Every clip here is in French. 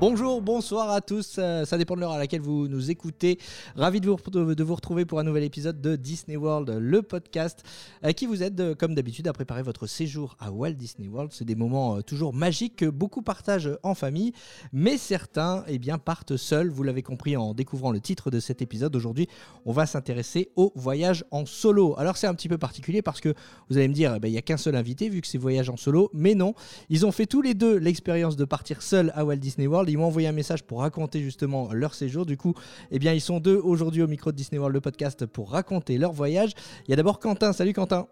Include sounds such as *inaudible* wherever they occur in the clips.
Bonjour, bonsoir à tous, euh, ça dépend de l'heure à laquelle vous nous écoutez. Ravi de vous, retrouver pour un nouvel épisode de Disney World, le podcast euh, qui vous aide, euh, comme d'habitude, à préparer votre séjour à Walt Disney World. C'est des moments toujours magiques que beaucoup partagent en famille, mais certains eh bien, partent seuls. Vous l'avez compris en découvrant le titre de cet épisode. Aujourd'hui, on va s'intéresser au voyage en solo. Alors c'est un petit peu particulier parce que vous allez me dire, eh ben, il n'y a qu'un seul invité vu que c'est voyage en solo, mais non, ils ont fait tous les deux l'expérience de partir seuls à Walt Disney World ils m'ont envoyé un message pour raconter justement leur séjour. Du coup, eh bien, ils sont deux aujourd'hui au micro de Disney World, le podcast, pour raconter leur voyage. Il y a d'abord Quentin. Salut Quentin.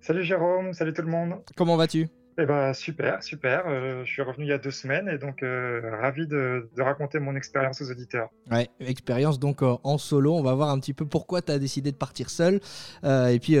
Salut Jérôme, salut tout le monde. Comment vas-tu? Eh ben super, super. Euh, je suis revenu il y a deux semaines et donc euh, ravi de, raconter mon expérience aux auditeurs. Ouais, expérience donc euh, en solo. On va voir un petit peu pourquoi tu as décidé de partir seul et puis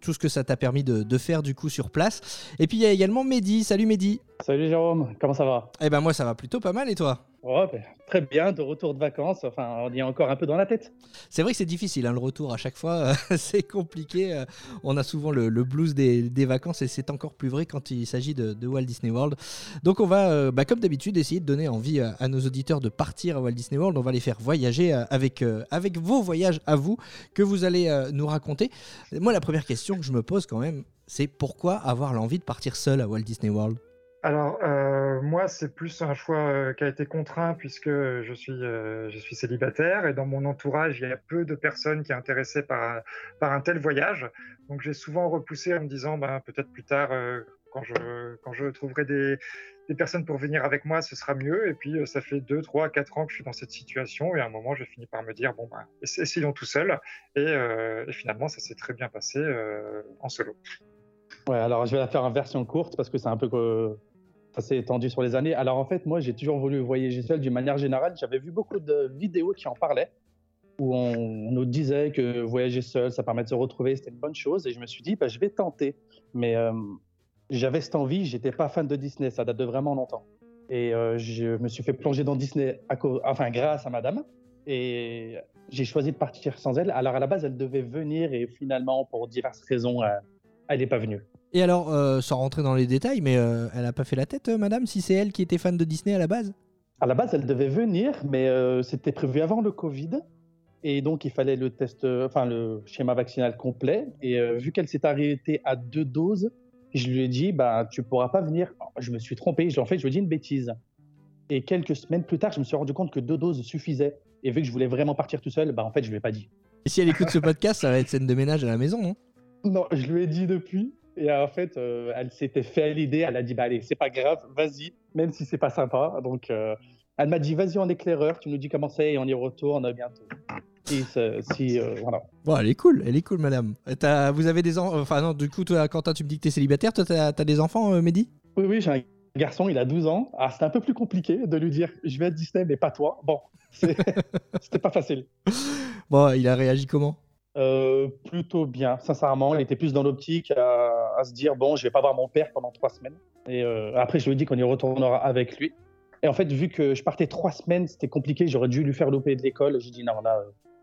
tout ce que ça t'a permis de, de, faire du coup sur place. Et puis il y a également Mehdi. Salut Mehdi. Salut Jérôme, comment ça va? Eh ben moi ça va plutôt pas mal et toi? Oh, ben, très bien, de retour de vacances. Enfin, on y est encore un peu dans la tête. C'est vrai que c'est difficile, hein, le retour à chaque fois. *laughs* c'est compliqué. Euh, on a souvent le, blues des, vacances et c'est encore plus vrai quand il s'agit de, Walt Disney World. Donc, on va, euh, bah, comme d'habitude, essayer de donner envie à, nos auditeurs de partir à Walt Disney World. On va les faire voyager euh, avec, avec vos voyages à vous que vous allez nous raconter. Moi, la première question que je me pose quand même, c'est pourquoi avoir l'envie de partir seul à Walt Disney World? Alors, euh, moi, c'est plus un choix euh, qui a été contraint puisque je suis, euh, je suis célibataire et dans mon entourage, il y a peu de personnes qui sont intéressées par, par un tel voyage. Donc, j'ai souvent repoussé en me disant, ben, peut-être plus tard, quand, je, quand je trouverai des, des, personnes pour venir avec moi, ce sera mieux. Et puis, ça fait 2, 3, 4 ans que je suis dans cette situation et à un moment, j'ai fini par me dire, bon, ben, essayons tout seul. Et, et finalement, ça s'est très bien passé en solo. Ouais, alors je vais la faire en version courte parce que c'est un peu ça s'est étendu sur les années. Alors en fait, moi, j'ai toujours voulu voyager seul d'une manière générale. J'avais vu beaucoup de vidéos qui en parlaient, où on, nous disait que voyager seul, ça permet de se retrouver, c'était une bonne chose. Et je me suis dit, bah, je vais tenter. Mais euh, j'avais cette envie, j'étais pas fan de Disney, ça date de vraiment longtemps. Et euh, je me suis fait plonger dans Disney, à enfin grâce à madame. Et j'ai choisi de partir sans elle. Alors à la base, elle devait venir et finalement, pour diverses raisons, elle n'est pas venue. Et alors, euh, sans rentrer dans les détails, mais euh, elle n'a pas fait la tête, euh, madame, si c'est elle qui était fan de Disney à la base? À la base, elle devait venir, mais c'était prévu avant le Covid. Et donc, il fallait le test, enfin, le schéma vaccinal complet. Et vu qu'elle s'est arrêtée à deux doses, je lui ai dit, bah, tu pourras pas venir. Je me suis trompé. En fait, je lui ai dit une bêtise. Et quelques semaines plus tard, je me suis rendu compte que deux doses suffisaient. Et vu que je voulais vraiment partir tout seul, bah, en fait, je lui ai pas dit. Et si elle écoute ce podcast, ça va être scène de ménage à la maison, non? Non, je lui ai dit depuis. Et en fait, euh, elle s'était fait l'idée, elle a dit bah allez, c'est pas grave, vas-y, même si c'est pas sympa. Donc, euh, elle m'a dit vas-y en éclaireur, tu nous dis comment c'est et on y retourne bientôt. Si, si euh, voilà. Bon, elle est cool, elle est cool, madame. vous avez des enfants, enfin non, du coup, toi, Quentin, tu me dis que t'es célibataire, toi, t'as as des enfants, Mehdi? Oui, oui, j'ai un garçon, il a 12 ans. Ah, c'était un peu plus compliqué de lui dire je vais à Disney, mais pas toi. Bon, *laughs* c'était pas facile. Bon, il a réagi comment? Euh, plutôt bien, sincèrement. Il était plus dans l'optique à, se dire bon, je vais pas voir mon père pendant trois semaines. Et euh, après, je lui ai dit qu'on y retournera avec lui. Et en fait, vu que je partais trois semaines, c'était compliqué. J'aurais dû lui faire louper de l'école. J'ai dit non, là,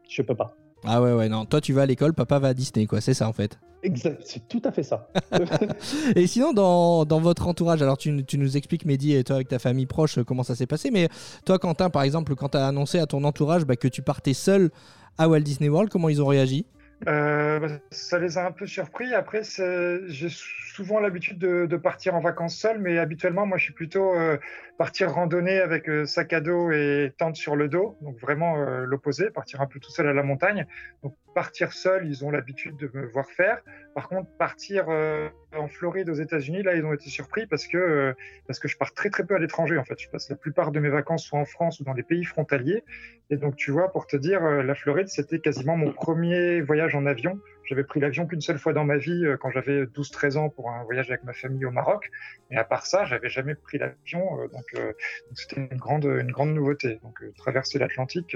je peux pas. Ah ouais, ouais, non. Toi, tu vas à l'école, papa va à Disney, quoi. C'est ça, en fait. Exact, c'est tout à fait ça. *laughs* et sinon, dans, dans, votre entourage, alors tu, tu, nous expliques, Mehdi, et toi avec ta famille proche, comment ça s'est passé. Mais toi, Quentin, par exemple, quand tu as annoncé à ton entourage bah, que tu partais seul à Walt Disney World, comment ils ont réagi? Euh, bah, ça les a un peu surpris. Après, j'ai souvent l'habitude de, partir en vacances seul, mais habituellement, moi, je suis plutôt euh, partir randonner avec euh, sac à dos et tente sur le dos, donc vraiment euh, l'opposé, partir un peu tout seul à la montagne. Donc partir seul, ils ont l'habitude de me voir faire. Par contre, partir en Floride aux États-Unis, là, ils ont été surpris parce que parce que je pars très très peu à l'étranger en fait. Je passe la plupart de mes vacances soit en France ou dans des pays frontaliers. Et donc tu vois, pour te dire, la Floride, c'était quasiment mon premier voyage en avion. J'avais pris l'avion qu'une seule fois dans ma vie euh, quand j'avais 12-13 ans pour un voyage avec ma famille au Maroc. Et à part ça, j'avais jamais pris l'avion. Euh, donc euh, c'était une grande, une grande nouveauté. Donc traverser l'Atlantique,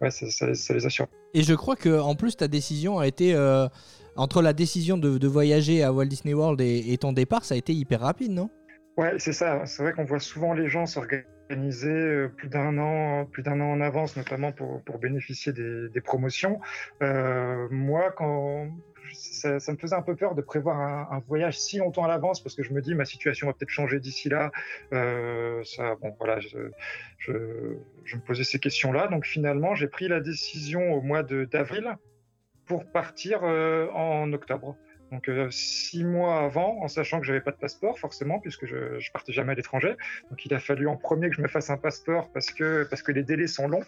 ouais, ça, ça, les assure. Et je crois que en plus ta décision a été entre la décision de, voyager à Walt Disney World et, ton départ, ça a été hyper rapide, non? Ouais, c'est ça. C'est vrai qu'on voit souvent les gens s'organiser euh, plus d'un an, plus d'un an en avance, notamment pour, pour bénéficier des, des promotions. Euh, moi, quand ça, me faisait un peu peur de prévoir un, voyage si longtemps à l'avance, parce que je me dis ma situation va peut-être changer d'ici là. Euh, ça, bon, voilà, je, je, me posais ces questions-là. Donc finalement, j'ai pris la décision au mois d'avril pour partir en octobre. Donc euh, six mois avant, en sachant que j'avais pas de passeport forcément, puisque je, je partais jamais à l'étranger. Donc il a fallu en premier que je me fasse un passeport parce que parce que les délais sont longs.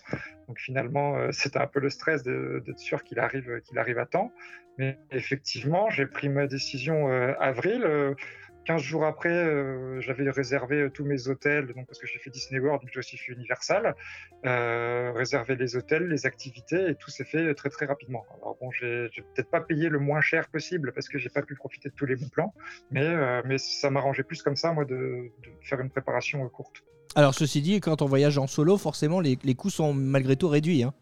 Donc finalement euh, c'était un peu le stress d'être sûr qu'il arrive qu'il arrive à temps. Mais effectivement j'ai pris ma décision euh, avril. Euh, 15 jours après, euh, j'avais réservé euh, tous mes hôtels, donc parce que j'ai fait Disney World, donc j'ai aussi fait Universal, euh, réservé les hôtels, les activités, et tout s'est fait très très rapidement. Alors bon, j'ai peut-être pas payé le moins cher possible parce que j'ai pas pu profiter de tous les bons plans, mais mais ça m'arrangeait plus comme ça, moi, de, faire une préparation courte. Alors, ceci dit, quand on voyage en solo, forcément, les, les coûts sont malgré tout réduits. hein.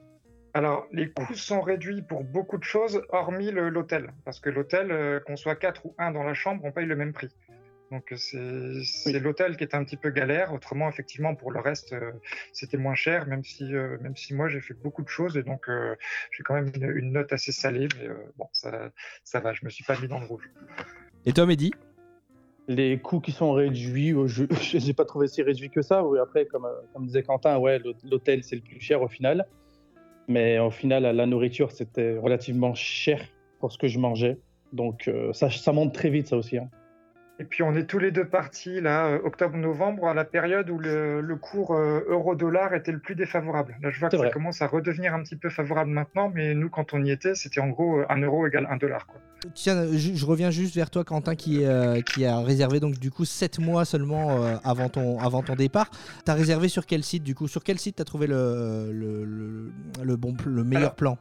Alors, les coûts sont réduits pour beaucoup de choses, hormis l'hôtel. Parce que l'hôtel, euh, qu'on soit 4 ou 1 dans la chambre, on paye le même prix. Donc, euh, c'est l'hôtel qui est un petit peu galère. Autrement, effectivement, pour le reste, euh, c'était moins cher, même si, euh, même si moi, j'ai fait beaucoup de choses. Et donc, euh, j'ai quand même une, une note assez salée. Mais euh, bon, ça, ça va, je me suis pas mis dans le rouge. Et toi, Mehdi? Les coûts qui sont réduits, je *laughs* n'ai pas trouvé si réduits que ça. Oui, après, comme, comme disait Quentin, ouais, l'hô- l'hôtel c'est le plus cher au final. Mais au final, la nourriture c'était relativement cher pour ce que je mangeais. Donc euh, ça, monte très vite, ça aussi. hein. Et puis on est tous les deux partis là, euh, octobre-novembre, à la période où le, le cours euh, euro-dollar était le plus défavorable. Là, je vois que ça commence à redevenir un petit peu favorable maintenant, mais nous, quand on y était, c'était en gros un euro égale un dollar. Quoi. Tiens, je, je reviens juste vers toi, Quentin, qui, euh, qui a réservé donc du coup 7 mois seulement euh, avant, ton, avant ton départ. T'as réservé sur quel site du coup? Sur quel site t'as trouvé le, le, le, le bon, le meilleur Alors, plan?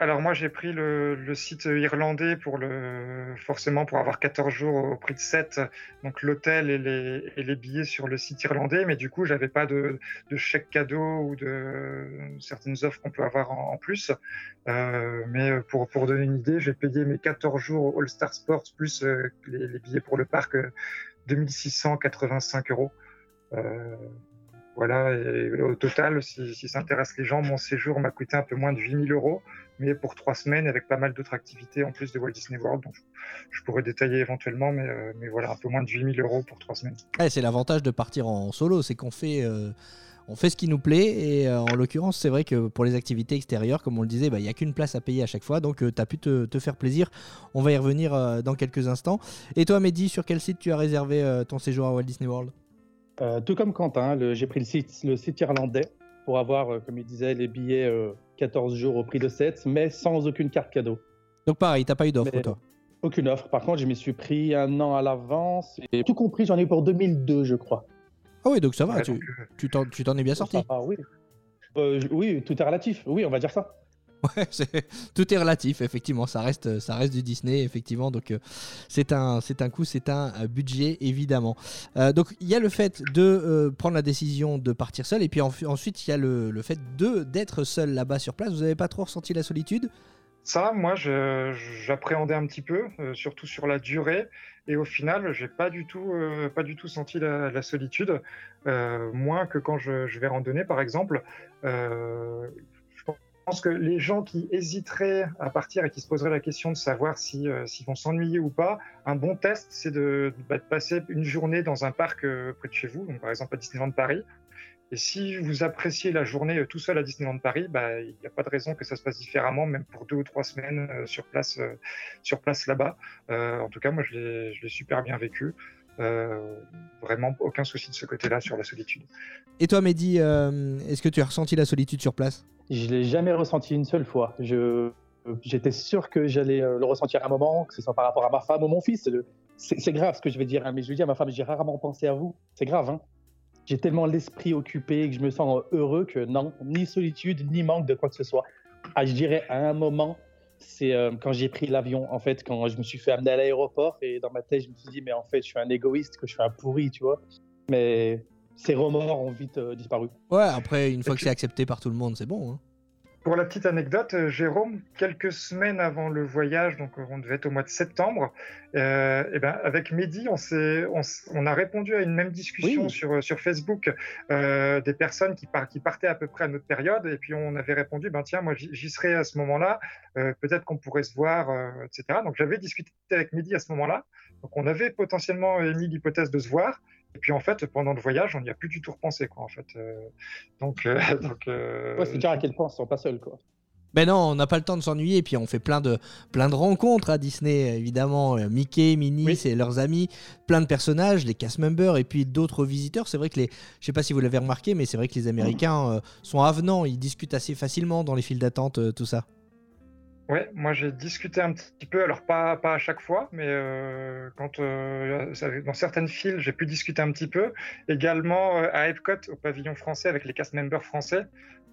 Alors moi, j'ai pris le, site irlandais pour le forcément pour avoir 14 jours au prix de 7, donc l'hôtel et les, et les billets sur le site irlandais, mais du coup, j'avais pas de, chèque cadeau ou de certaines offres qu'on peut avoir en, plus. Euh, mais pour, pour donner une idée, j'ai payé mes 14 jours au All Star Sports plus euh, les, billets pour le parc, euh, 2685 euros. Euh, voilà, et au total, si, si ça intéresse les gens, mon séjour m'a coûté un peu moins de 8000 euros, mais pour trois semaines avec pas mal d'autres activités en plus de Walt Disney World. Donc, je pourrais détailler éventuellement, mais, euh, mais voilà, un peu moins de 8000 euros pour trois semaines. Ouais, C'est l'avantage de partir en solo, c'est qu'on fait, euh, on fait ce qui nous plaît. Et euh, en l'occurrence, c'est vrai que pour les activités extérieures, comme on le disait, bah, il n'y a qu'une place à payer à chaque fois. Donc tu as pu te, te faire plaisir. On va y revenir euh, dans quelques instants. Et toi, Mehdi, sur quel site tu as réservé euh, ton séjour à Walt Disney World? Euh, tout comme Quentin, le- j'ai pris le site, le site irlandais pour avoir, euh, comme il disait, les billets euh, 14 jours au prix de 7, mais sans aucune carte cadeau. Donc pareil, t'as pas eu d'offre, toi Aucune offre. Par contre, je m'y suis pris un an à l'avance. Et tout compris, j'en ai eu pour 2002, je crois. Ah oui, donc ça va, Ouais, tu t'en tu es bien sorti. Ah oui. Euh, oui, tout est relatif. Oui, on va dire ça. *laughs* Tout est relatif, effectivement. Ça reste, ça reste du Disney, effectivement. Donc, euh, c'est un, un coût, c'est un euh, budget, évidemment. Euh, donc, il y a le fait de prendre la décision de partir seul, et puis en- ensuite, il y a le, fait d'être seul là-bas sur place. Vous n'avez pas trop ressenti la solitude? Ça, moi, j'appréhendais un petit peu, surtout sur la durée. Et au final, j'ai pas pas du tout senti la, solitude, moins que quand je, vais randonner, par exemple. Pense que les gens qui hésiteraient à partir et qui se poseraient la question de savoir si, euh, s'ils vont s'ennuyer ou pas, un bon test, c'est de, bah, passer une journée dans un parc euh, près de chez vous, donc par exemple à Disneyland Paris. Et si vous appréciez la journée euh, tout seul à Disneyland Paris, bah, il n'y a pas de raison que ça se passe différemment, même pour deux ou trois semaines euh, sur place, sur place là-bas. En tout cas, moi, je je l'ai super bien vécu. Euh, vraiment aucun souci de ce côté-là sur la solitude. Et toi, Mehdi, euh, est-ce que tu as ressenti la solitude sur place? Je l'ai jamais ressenti une seule fois. Je j'étais sûr que j'allais euh, le ressentir à un moment, que ce soit par rapport à ma femme ou mon fils. C'est c'est grave ce que je vais dire, hein, mais je dire à ma femme, j'ai rarement pensé à vous. C'est grave, hein. J'ai tellement l'esprit occupé que je me sens heureux que non, ni solitude, ni manque de quoi que ce soit. Ah, je dirais à un moment, c'est euh, quand j'ai pris l'avion, en fait, quand je me suis fait amener à l'aéroport et dans ma tête, je me suis dit, mais en fait, je suis un égoïste, que je suis un pourri, tu vois. Mais ces remords ont vite euh, disparu. Ouais, après, une fois que c'est accepté par tout le monde, c'est bon. hein. Pour la petite anecdote, euh, Jérôme, quelques semaines avant le voyage, donc euh, on devait être au mois de septembre, euh, et ben avec Mehdi, on, on, on a répondu à une même discussion Oui. sur, sur Facebook euh, des personnes qui, par- qui partaient à peu près à notre période, et puis on avait répondu, ben tiens, moi j'y, serai à ce moment-là, euh, peut-être qu'on pourrait se voir, etc. Donc j'avais discuté avec Mehdi à ce moment-là, donc on avait potentiellement émis l'hypothèse de se voir. Et puis en fait, pendant le voyage, on n'y a plus du tout repensé, quoi. En fait, Euh, donc, euh, *laughs* donc euh, Ouais, c'est dire à quel point ils sont pas seuls, quoi. Ben non, on n'a pas le temps de s'ennuyer, et puis on fait plein de, plein de rencontres à Disney, évidemment. Mickey, Minnie, Oui. c'est leurs amis, plein de personnages, les cast members, et puis d'autres visiteurs. C'est vrai que les, je sais pas si vous l'avez remarqué, mais c'est vrai que les Américains euh, sont avenants, ils discutent assez facilement dans les files d'attente, euh, tout ça. Ouais, moi j'ai discuté un petit peu, alors pas, pas à chaque fois, mais euh, quand euh, dans certaines files, j'ai pu discuter un petit peu. Également euh, à Epcot, au pavillon français, avec les cast members français.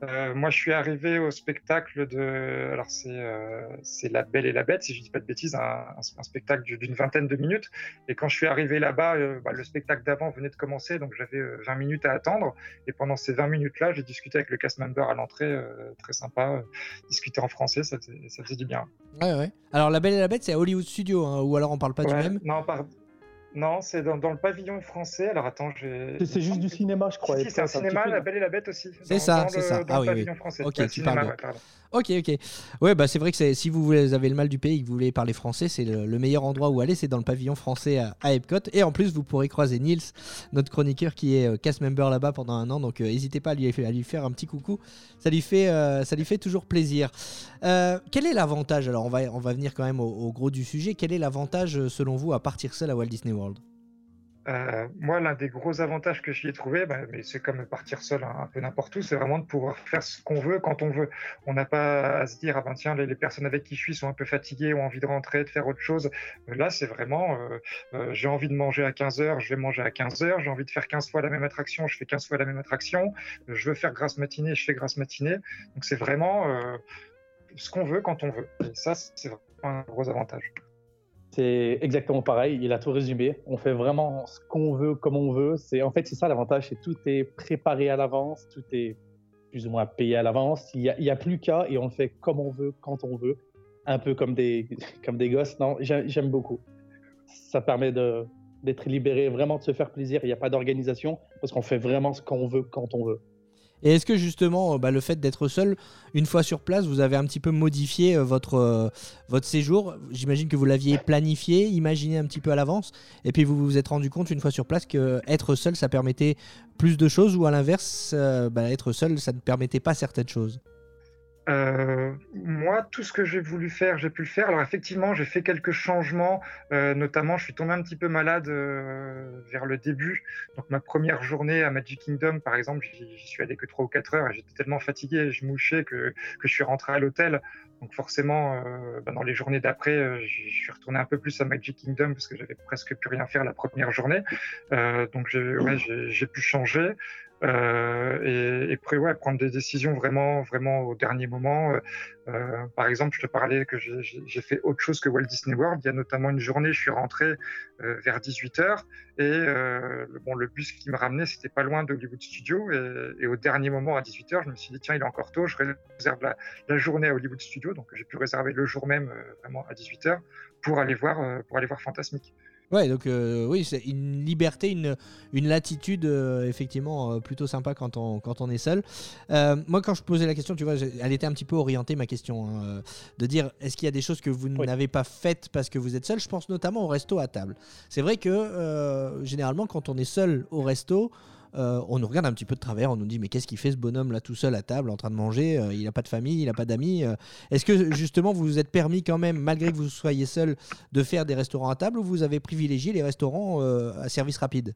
Euh, moi je suis arrivé au spectacle de. Alors c'est euh, La Belle et la Bête, si je dis pas de bêtises, un, spectacle du- d'une vingtaine de minutes. Et quand je suis arrivé là-bas, euh, bah, le spectacle d'avant venait de commencer, donc j'avais euh, 20 minutes à attendre. Et pendant ces 20 minutes-là, j'ai discuté avec le cast member à l'entrée, très sympa. discuter en français, ça faisait, ça faisait du bien. Ouais, ouais. Alors, La Belle et la Bête, c'est à Hollywood Studio, hein, ou alors on parle pas du même? Non, par- non c'est dans, dans le pavillon français. Alors attends, j'ai. C'est- C'est juste du cinéma, je crois. Si, si, c'est un cinéma. La Belle et la Bête aussi. C'est ça, c'est ça. Dans Ah le oui, pavillon oui. français. Ok, Ouais, tu cinéma, parles de- ouais, pardon. Ok, ok. Ouais, bah c'est vrai que si vous avez le mal du pays et que vous voulez parler français, c'est le, le meilleur endroit où aller, c'est dans le pavillon français à, Epcot. Et en plus, vous pourrez croiser Niels, notre chroniqueur qui est euh, cast member là-bas pendant un an. Donc, euh, n'hésitez pas à lui, faire un petit coucou. Ça lui fait, euh, toujours plaisir. Quel est l'avantage? Alors, on va, venir quand même au, gros du sujet. Quel est l'avantage, selon vous, à partir seul à Walt Disney World? Euh, moi, l'un des gros avantages que j'y ai trouvé, bah, mais c'est comme partir seul un peu n'importe où, c'est vraiment de pouvoir faire ce qu'on veut quand on veut. On n'a pas à se dire, ah ben tiens, les, personnes avec qui je suis sont un peu fatiguées, ont envie de rentrer, de faire autre chose. Euh, Là, c'est vraiment, euh, j'ai envie de manger à 15 heures, je vais manger à 15 heures, j'ai envie de faire 15 fois la même attraction, je fais 15 fois la même attraction, je veux faire grasse matinée, je fais grasse matinée. Donc c'est vraiment ce qu'on veut quand on veut. Et ça, c'est vraiment un gros avantage. C'est exactement pareil, il a tout résumé. On fait vraiment ce qu'on veut, comme on veut. C'est En fait, c'est ça l'avantage, c'est tout est préparé à l'avance, tout est plus ou moins payé à l'avance. Il n'y a, plus qu'à et on le fait comme on veut, quand on veut. Un peu comme des, *laughs* comme des gosses. Non, j'ai- j'aime beaucoup. Ça permet d'être libéré, vraiment de se faire plaisir. Il n'y a pas d'organisation parce qu'on fait vraiment ce qu'on veut, quand on veut. Et est-ce que justement, euh, bah, le fait d'être seul, une fois sur place, vous avez un petit peu modifié euh, votre, euh, votre séjour? J'imagine que vous l'aviez planifié, imaginé un petit peu à l'avance, et puis vous vous êtes rendu compte une fois sur place que être seul, ça permettait plus de choses, ou à l'inverse, bah, être seul, ça ne permettait pas certaines choses? Euh, moi, tout ce que j'ai voulu faire, j'ai pu le faire. Alors effectivement, j'ai fait quelques changements, euh, notamment je suis tombé un petit peu malade euh, vers le début. Donc ma première journée à Magic Kingdom, par exemple, j'y suis allé que 3 ou 4 heures et j'étais tellement fatigué et je mouchais que, je suis rentré à l'hôtel. Donc forcément, bah, dans les journées d'après, je suis retourné un peu plus à Magic Kingdom parce que j'avais presque plus rien faire la première journée. Donc j'ai pu changer. Euh, et, et ouais, prendre des décisions vraiment, vraiment au dernier moment. Euh, euh, par exemple, je te parlais que j'ai- fait autre chose que Walt Disney World. Il y a notamment une journée, je suis rentré vers 18h et bon, le bus qui me ramenait, c'était pas loin d'Hollywood Studio. Et, et au dernier moment, à 18h, je me suis dit, tiens, il est encore tôt, je réserve la, journée à Hollywood Studio. Donc j'ai pu réserver le jour même, vraiment à 18h, pour aller voir, pour aller voir Fantasmic. Ouais, donc euh, oui, c'est une liberté, une, une latitude euh, effectivement euh, plutôt sympa quand on, quand on est seul. Moi, quand je posais la question, tu vois, elle était un petit peu orientée ma question, hein, de dire est-ce qu'il y a des choses que vous Oui. n'avez pas faites parce que vous êtes seul? Je pense notamment au resto à table. C'est vrai que généralement, quand on est seul au resto, euh, on nous regarde un petit peu de travers, on nous dit mais qu'est-ce qu'il fait ce bonhomme là tout seul à table en train de manger Euh, Il n'a pas de famille, il n'a pas d'amis. euh. Est-ce que justement vous vous êtes permis quand même, malgré que vous soyez seul, de faire des restaurants à table ou vous avez privilégié les restaurants à service rapide?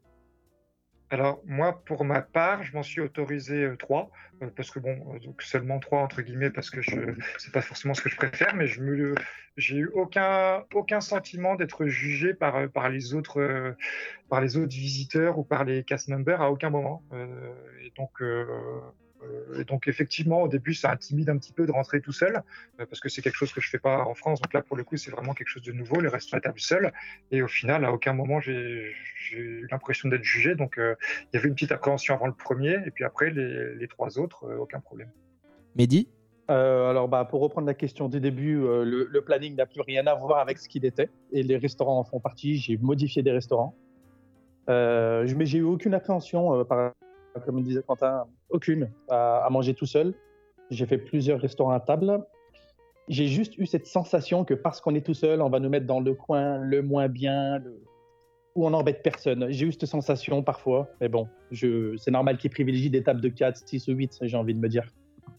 Alors moi, pour ma part, je m'en suis autorisé euh, trois, euh, parce que bon, euh, donc seulement trois entre guillemets, parce que je c'est pas forcément ce que je préfère, mais je me j'ai eu aucun aucun sentiment d'être jugé par par les autres par les autres visiteurs ou par les cast members à aucun moment. Et donc euh, donc effectivement, au début, ça intimide un petit peu de rentrer tout seul, euh, parce que c'est quelque chose que je fais pas en France. Donc là, pour le coup, c'est vraiment quelque chose de nouveau, le restaurant à table seul. Et au final, à aucun moment, j'ai eu l'impression d'être jugé. Donc euh, il y avait une petite appréhension avant le premier, et puis après, les, les trois autres, euh, aucun problème. Mehdi? Euh, alors, bah, pour reprendre la question du début, euh, le, le planning n'a plus rien à voir avec ce qu'il était. Et les restaurants en font partie. J'ai modifié des restaurants. Euh, je- mais j'ai eu aucune appréhension, euh, par, comme disait Quentin, aucune à, manger tout seul. J'ai fait plusieurs restaurants à table. J'ai juste eu cette sensation que parce qu'on est tout seul, on va nous mettre dans le coin le moins bien, le- où on n'embête personne. J'ai eu cette sensation parfois. Mais bon, c'est normal qu'ils privilégient des tables de 4, 6 ou 8, j'ai envie de me dire.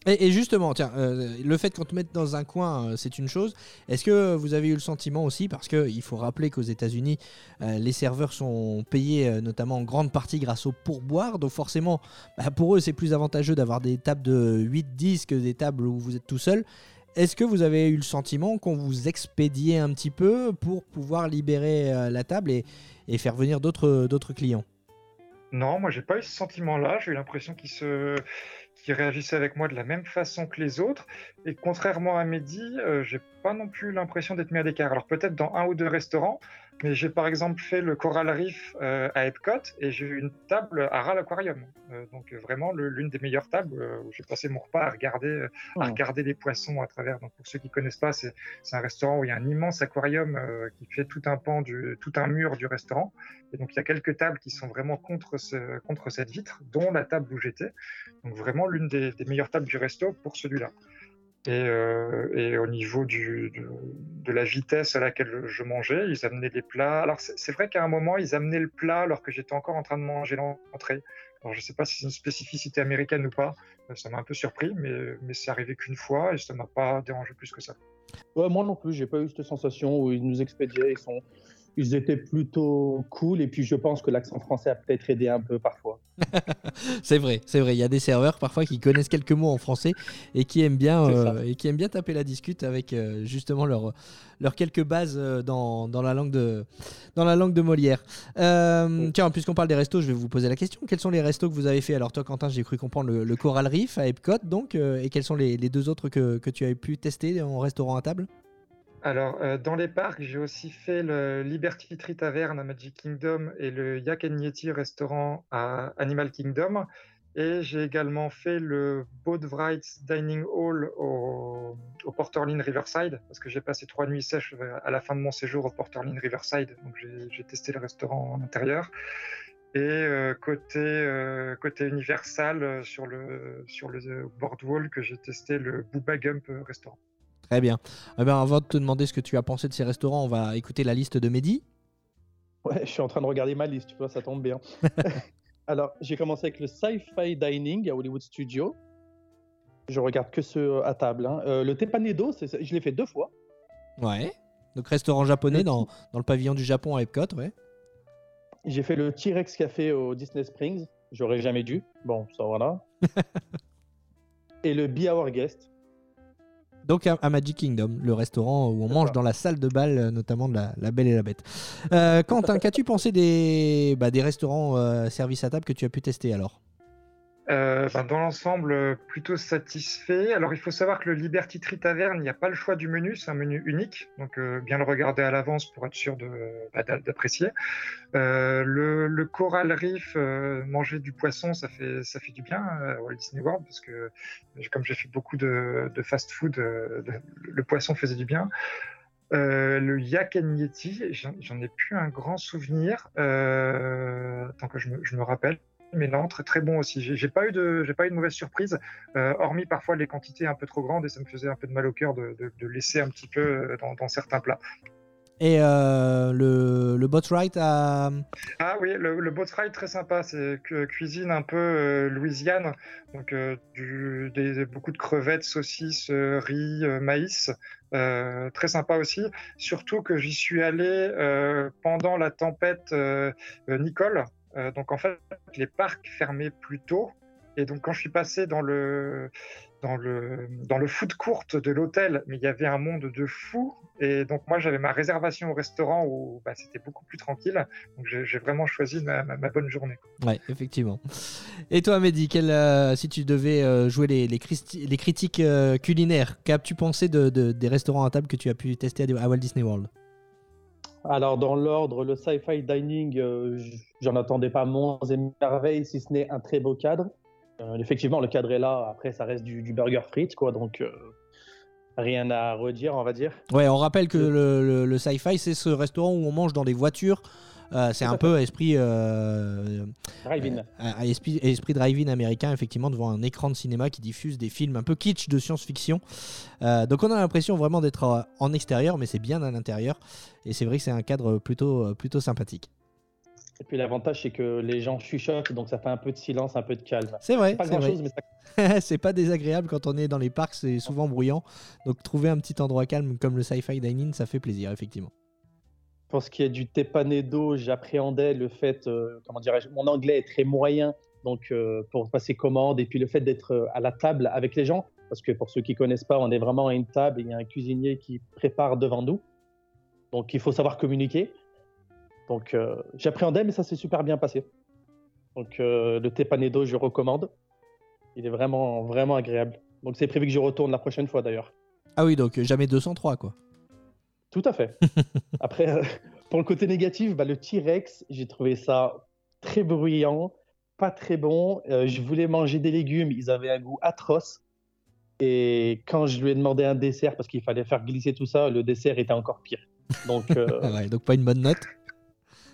Et, justement, tiens, euh, le fait qu'on te mette dans un coin, euh, c'est une chose. Est-ce que vous avez eu le sentiment aussi, parce qu'il faut rappeler qu'aux États-Unis, euh, les serveurs sont payés notamment en grande partie grâce au pourboire, donc forcément, bah, pour eux, c'est plus avantageux d'avoir des tables de 8-10 que des tables où vous êtes tout seul. Est-ce que vous avez eu le sentiment qu'on vous expédiait un petit peu pour pouvoir libérer la table et, et faire venir d'autres clients? Non, moi j'ai pas eu ce sentiment-là. J'ai eu l'impression qu'ils se qu'ils réagissaient avec moi de la même façon que les autres. Et contrairement à Mehdi, euh, j'ai pas non plus l'impression d'être mis à l'écart. Alors peut-être dans un ou deux restaurants, mais j'ai par exemple fait le Coral Reef euh, à Epcot et j'ai eu une table à Ral Aquarium. Euh, donc euh, vraiment l'une des meilleures tables euh, où j'ai passé mon repas à regarder, à regarder les poissons à travers. Donc pour ceux qui connaissent pas, c'est un restaurant où il y a un immense aquarium qui fait tout un pan, du, tout un mur du restaurant. Et donc il y a quelques tables qui sont vraiment contre, ce, contre cette vitre, dont la table où j'étais. Donc vraiment l'une des, des meilleures tables du resto pour celui-là. Et, euh, et au niveau de, la vitesse à laquelle je mangeais, ils amenaient les plats. Alors c'est vrai qu'à un moment, ils amenaient le plat alors que j'étais encore en train de manger l'entrée. Alors je sais pas si c'est une spécificité américaine ou pas. Euh, Ça m'a un peu surpris, mais, mais c'est arrivé qu'une fois et ça m'a pas dérangé plus que ça. Moi non plus, j'ai pas eu cette sensation où ils nous expédiaient. Ils étaient plutôt cool. Et puis je pense que l'accent français a peut-être aidé un peu parfois. *laughs* C'est vrai, c'est vrai. Il y a des serveurs parfois qui connaissent quelques mots en français et qui aiment bien, euh, ça. et qui aiment bien taper la discute avec euh, justement leurs leurs quelques bases euh, dans, dans la langue de dans la langue de Molière. Euh, Tiens, puisqu'on parle des restos, je vais vous poser la question. Quels sont les restos que vous avez fait? Alors toi, Quentin, j'ai cru comprendre le, le Coral Reef à Epcot, donc, et quels sont les, les deux autres que, que tu avais pu tester en restaurant à table? Alors, euh, dans les parcs, j'ai aussi fait le Liberty Tree Tavern à Magic Kingdom et le Yak and Yeti restaurant à Animal Kingdom. Et j'ai également fait le Boatwrights Dining Hall au, au Porterlin Riverside, parce que j'ai passé trois nuits sèches à la fin de mon séjour au Porterlin Riverside. Donc, j'ai testé le restaurant en intérieur. Et euh, côté, euh, côté Universal, sur le, sur le boardwalk, j'ai testé le Booba Gump restaurant. Très bien. Eh ben, avant de te demander ce que tu as pensé de ces restaurants, on va écouter la liste de Mehdi. Ouais, je suis en train de regarder ma liste, tu vois, ça tombe bien. *laughs* Alors, j'ai commencé avec le Sci-Fi Dining à Hollywood Studio. Je regarde que ceux à table. hein. Euh, le Tepanedo, je l'ai fait deux fois. Ouais. Donc restaurant japonais dans, dans le pavillon du Japon à Epcot, ouais. J'ai fait le T-Rex Café au Disney Springs. J'aurais jamais dû. Bon, ça voilà. *laughs* Et le Be Our Guest. Donc à, à Magic Kingdom, le restaurant où on mange ça. dans la salle de bal, euh, notamment de la, la Belle et la Bête. Euh, Quentin, *laughs* qu'as-tu pensé des, bah, des restaurants euh, service à table que tu as pu tester alors? Euh, dans l'ensemble, euh, plutôt satisfait. Alors, il faut savoir que le Liberty Tree Tavern, il n'y a pas le choix du menu, c'est un menu unique, donc euh, bien le regarder à l'avance pour être sûr bah, d'a- d'apprécier. Le, Coral Reef, manger du poisson, ça fait, ça fait du bien à Walt Disney World, parce que comme j'ai fait beaucoup de, fast-food, le poisson faisait du bien. Le Yak and Yeti, j'en ai plus un grand souvenir, tant que je me rappelle mais non, très très bon aussi. J'ai pas eu de, j'ai pas eu de mauvaise surprise, euh, hormis parfois les quantités un peu trop grandes et ça me faisait un peu de mal au cœur de, de- de laisser un petit peu euh, dans, dans certains plats. Et euh, le, le boat ride à... Ah oui, le, le boat fry très sympa, c'est cuisine un peu euh, louisiane, donc euh, du, des, beaucoup de crevettes, saucisses, riz, maïs, très sympa aussi. Surtout que j'y suis allé pendant la tempête Nicole, Euh, donc en fait les parcs fermaient plus tôt. Et donc quand je suis passé dans le dans le dans le food court de l'hôtel, mais il y avait un monde de fou. Et donc moi j'avais ma réservation au restaurant où bah, c'était beaucoup plus tranquille. Donc j'ai vraiment choisi ma, ma- bonne journée. Ouais, effectivement. Et toi, Mehdi, quel, euh, si tu devais euh, jouer les, les, critiques culinaires, qu'as-tu pensé de, de- des restaurants à table que tu as pu tester à Walt Disney World? Alors, dans l'ordre, le Sci-Fi Dining, euh, j'en attendais pas moins et merveilles, si ce n'est un très beau cadre. Euh, effectivement, le cadre est là. Après, ça reste du, du burger frites, quoi. Donc, euh, rien à redire, on va dire. Ouais, on rappelle que le, le- le sci-fi, c'est ce restaurant où on mange dans des voitures. Euh, c'est un peu esprit, euh, Drive-in. à esprit, esprit drive-in américain, effectivement, devant un écran de cinéma qui diffuse des films un peu kitsch de science-fiction. Euh, donc on a l'impression vraiment d'être euh, en extérieur, mais c'est bien à l'intérieur. Et c'est vrai que c'est un cadre plutôt, euh, plutôt sympathique. Et puis, l'avantage, c'est que les gens chuchotent, donc ça fait un peu de silence, un peu de calme. C'est vrai, Pas mais ça *laughs* c'est pas désagréable quand on est dans les parcs, c'est souvent bruyant. Donc trouver un petit endroit calme comme le sci-fi dining, ça fait plaisir, effectivement. Pour ce qui est du tepanedo, j'appréhendais le fait, euh, comment dirais-je, mon anglais est très moyen, donc euh, pour passer commande, et puis le fait d'être euh, à la table avec les gens, parce que pour ceux qui connaissent pas, on est vraiment à une table, et il y a un cuisinier qui prépare devant nous, donc il faut savoir communiquer. Donc j'appréhendais, mais ça s'est super bien passé. Donc euh, le tepanedo, je recommande. Il est vraiment, vraiment agréable. Donc c'est prévu que je retourne la prochaine fois d'ailleurs. Ah oui, donc jamais 203 quoi. Tout à fait. *laughs* Après, euh, pour le côté négatif, bah, le T-Rex, j'ai trouvé ça très bruyant, pas très bon. Euh, je voulais manger des légumes, ils avaient un goût atroce. Et quand je lui ai demandé un dessert, parce qu'il fallait faire glisser tout ça, le dessert était encore pire. Donc, euh, *laughs* ouais, donc pas une bonne note.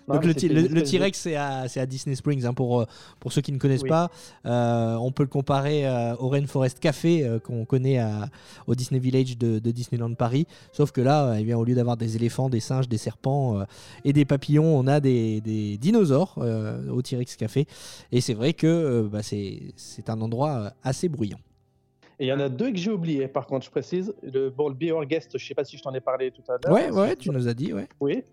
Donc mais le, T-Rex c'est à, Disney Springs hein, pour, euh, pour ceux qui ne connaissent Oui. pas. Euh, on peut le comparer euh, au Rainforest Café euh, qu'on connaît à- au Disney Village de, de Disneyland Paris. Sauf que là, euh, eh bien, au lieu d'avoir des éléphants, des singes, des serpents euh, et des papillons, on a des, des dinosaures euh, au T-Rex Café. Et c'est vrai que euh, bah, c'est un endroit assez bruyant. Et il y en a deux que j'ai oubliés, par contre, je précise. Le, bon, le Beer Guest, je sais pas si je t'en ai parlé tout à l'heure. Ouais, ouais, tu nous as dit, ouais. Oui.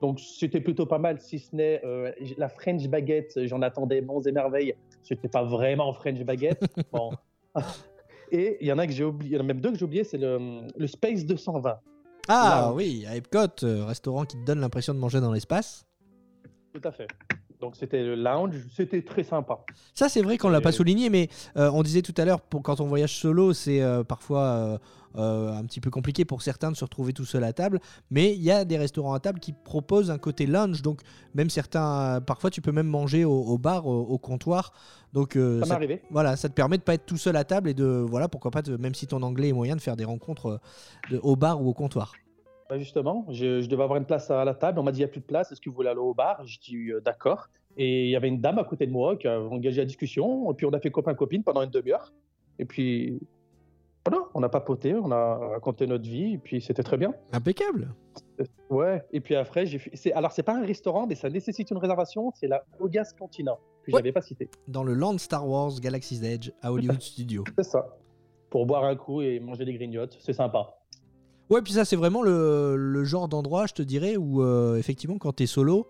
Donc c'était plutôt pas mal, si ce n'est euh, la French baguette. J'en attendais monts et merveilles. C'était pas vraiment French baguette. *laughs* bon. Et il y en a que j'ai oublié, il y en a même deux que j'ai oublié, c'est le, le Space 220. Ah oui, à Epcot, euh, restaurant qui te donne l'impression de manger dans l'espace. Tout à fait. Donc c'était le lounge, c'était très sympa. Ça, c'est vrai qu'on l'a Et- pas souligné, mais euh, on disait tout à l'heure, pour quand on voyage solo, c'est euh, parfois euh, un petit peu compliqué pour certains de se retrouver tout seul à table. Mais il y a des restaurants à table qui proposent un côté lounge, donc même certains, parfois tu peux même manger au, au bar, au, au comptoir. Donc Ça ça, arrivé. voilà, ça te permet de pas être tout seul à table et de voilà, pourquoi pas, de- même si ton anglais est moyen, de faire des rencontres de- au bar ou au comptoir. Bah, justement, je, je devais avoir une place à la table. On m'a dit il n'y a plus de place. Est-ce que vous voulez aller au bar? Je dis euh, d'accord. Et il y avait une dame à côté de moi qui a engagé la discussion. Et puis on a fait copain-copine pendant une demi-heure. Et puis voilà, on a papoté, on a raconté notre vie. Et puis c'était très bien. Impeccable. Ouais. Et puis après, j'ai fait. Alors c'est pas un restaurant, mais ça nécessite une réservation. C'est la Ogas Cantina que Ouais. j'avais pas cité. Dans le Land Star Wars Galaxy's Edge à Hollywood *laughs* Studios. C'est ça. Pour boire un coup et manger des grignotes, c'est sympa. Ouais, puis ça, c'est vraiment le, le genre d'endroit, je te dirais, où euh, effectivement, quand t'es solo,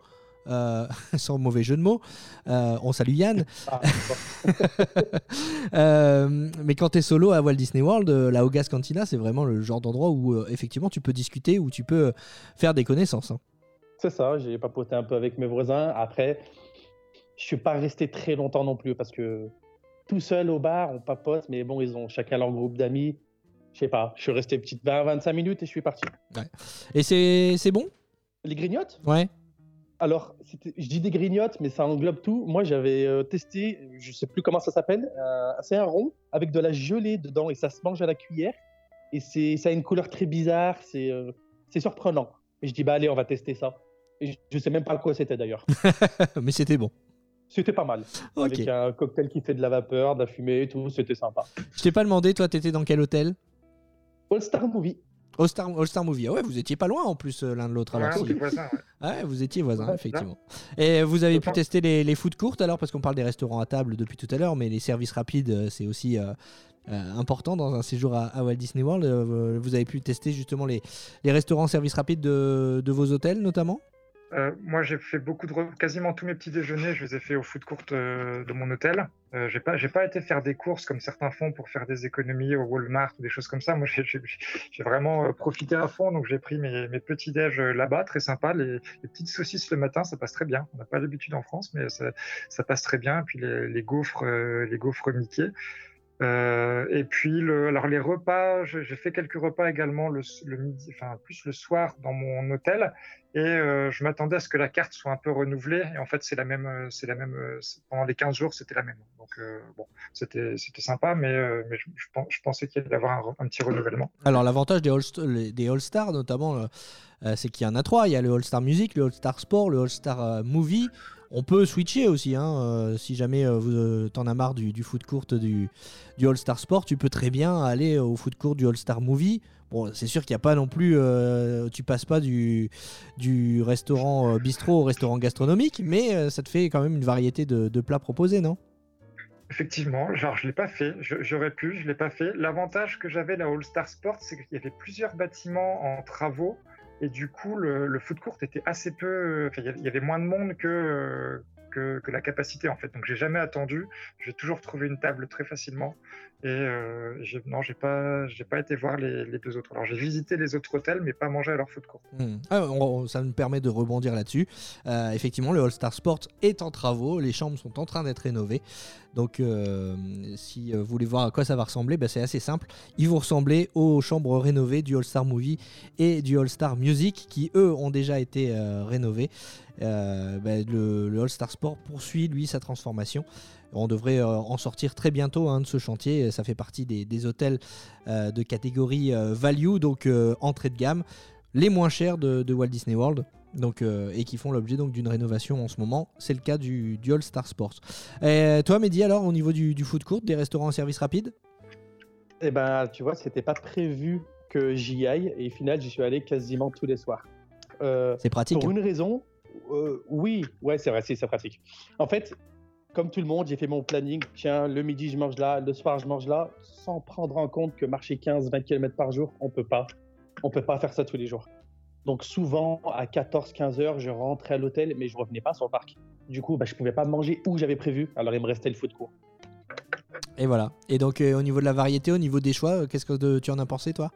euh, *laughs* sans mauvais jeu de mots, euh, on salue Yann, Ah, *laughs* Euh, mais quand t'es solo à Walt Disney World, la Hogas Cantina, c'est vraiment le genre d'endroit où effectivement tu peux discuter, où tu peux faire des connaissances. hein. C'est ça, j'ai papoté un peu avec mes voisins. Après, je suis pas resté très longtemps non plus parce que tout seul au bar, on papote, mais bon, ils ont chacun leur groupe d'amis. Je sais pas, je suis resté petite 20-25 minutes et je suis parti. Et c'est bon? Les grignotes? Ouais. Alors, je dis des grignotes, mais ça englobe tout. Moi, j'avais euh, testé, je sais plus comment ça s'appelle, euh, c'est un rond avec de la gelée dedans et ça se mange à la cuillère. Et ça a une couleur très bizarre, c'est, euh, surprenant. Et je dis, bah allez, on va tester ça. Et je, je sais même pas quoi c'était d'ailleurs. *laughs* mais c'était bon. C'était pas mal. Avec un cocktail qui fait de la vapeur, de la fumée et tout, c'était sympa. Je t'ai pas demandé, toi, t'étais dans quel hôtel? All Star Movie. All Star, All Star Movie. Ah ouais, vous étiez pas loin en plus euh, l'un de l'autre. alors Ouais, on si. est voisins, ouais. Ouais, vous étiez voisins, Ouais, effectivement. Et vous avez pu tester les, les food courtes alors, parce qu'on parle des restaurants à table depuis tout à l'heure, mais les services rapides, euh, c'est aussi euh, euh, important dans un séjour à, à Walt Disney World. Euh, vous avez pu tester justement les, les restaurants services rapides de, de vos hôtels notamment? Euh, moi, j'ai fait beaucoup de quasiment tous mes petits déjeuners, je les ai fait au food court euh, de mon hôtel. Euh, j'ai pas, j'ai pas été faire des courses comme certains font pour faire des économies au Walmart ou des choses comme ça. Moi, *laughs* j'ai- vraiment profité à fond, donc j'ai pris mes, petits déj là-bas, très sympa. Les, petites saucisses le matin, ça passe très bien. On n'a pas l'habitude en France, mais ça, passe très bien. Et puis les, gaufres, les gaufres Mickey. Euh, et puis, alors les repas, j'ai fait quelques repas également le, midi, enfin plus le soir dans mon hôtel. Et euh, je m'attendais à ce que la carte soit un peu renouvelée. Et en fait, c'est la même, euh, c'est la même. pendant les 15 jours, c'était la même. Donc bon, c'était c'était sympa, mais, je, je je pensais qu'il y allait y avoir un, un petit renouvellement. Alors l'avantage des All- des All-Stars notamment, euh, euh, c'est qu'il y en a trois. Il y a le All-Star Music, le All-Star Sport, le All-Star euh, Movie. On peut switcher aussi, hein, euh, si jamais euh, euh, t'en as marre du, foot court du, du All-Star Sport, tu peux très bien aller au foot court du All-Star Movie. Bon, c'est sûr qu'il n'y a pas non plus, tu passes pas du, du restaurant bistrot au restaurant gastronomique, mais ça te fait quand même une variété de, plats proposés, non? Effectivement, genre je l'ai pas fait, j'aurais pu, je l'ai pas fait. L'avantage que j'avais la All Star Sport, c'est qu'il y avait plusieurs bâtiments en travaux et du coup le, foot court était assez peu, il y avait- moins de monde que que, la capacité en fait. Donc j'ai jamais attendu, j'ai toujours trouvé une table très facilement et euh, non j'ai pas pas été voir les, les deux autres. Alors j'ai visité les autres hôtels mais pas mangé à leur foot court. Hmm. Ah, ça me permet de rebondir là-dessus. Euh, effectivement, le All-Star Sport est en travaux, les chambres sont en train d'être rénovées. Donc, euh, si euh, vous voulez voir à quoi ça va ressembler, bah, c'est assez simple. Ils vont ressembler aux chambres rénovées du All-Star Movie et du All-Star Music, qui eux ont déjà été euh, rénovés. Euh, bah, le, le All-Star Sport poursuit, lui, sa transformation. On devrait en sortir très bientôt hein, de ce chantier. Ça fait partie des, hôtels de catégorie value, donc entrée de gamme les moins chers de, de Walt Disney World. Donc, euh, et qui font l'objet donc d'une rénovation en ce moment. C'est le cas du, du All Star Sports. Et toi, Mehdi, alors, au niveau du, du food court, des restaurants en service rapide? Eh ben, tu vois, c'était pas prévu que j'y aille et au final, j'y suis allé quasiment tous les soirs. Euh, C'est pratique. Pour hein. une raison, euh, oui, ouais, c'est vrai, c'est c'est pratique. En fait, comme tout le monde, j'ai fait mon planning. Tiens, le midi, je mange là, le soir, je mange là, sans prendre en compte que marcher 15-20 km par jour, on peut pas. On peut pas faire ça tous les jours. Donc souvent, à 14-15 heures, je rentrais à l'hôtel, mais je revenais pas sur le parc. Du coup, bah, je pouvais pas manger où j'avais prévu, alors il me restait le foot court. Et voilà. Et donc, euh, au niveau de la variété, au niveau des choix, euh, qu'est-ce que de- tu en as pensé, toi?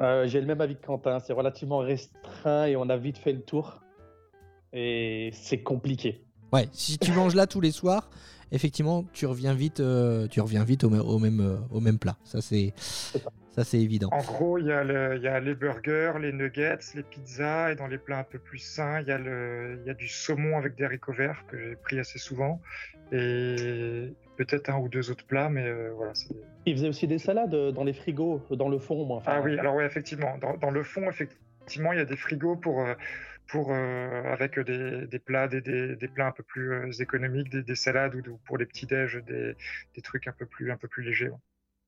Euh, j'ai le même avis que Quentin, c'est relativement restreint et on a vite fait le tour. Et c'est compliqué. Ouais, si tu manges là tous les soirs, effectivement, tu reviens vite, euh, tu reviens vite au, me- au même, euh, au même plat. Ça, c'est, ça. c'est évident. En gros, il y, a le- il y a les burgers, les nuggets, les pizzas, et dans les plats un peu plus sains, il y a, le, il y a du saumon avec des haricots verts que j'ai pris assez souvent, et peut-être un ou deux autres plats, mais euh, voilà. c'est- Il faisait aussi des salades euh, dans les frigos, dans le fond. Moi. Enfin, Ah oui, alors ouais, effectivement, dans, dans le fond, effectivement, il y a des frigos pour, euh, pour euh, avec des, des plats, des, des, des plats un peu plus euh, économiques, des, des salades ou, ou pour les petits déj, des, des trucs un peu plus, un peu plus légers. ouais.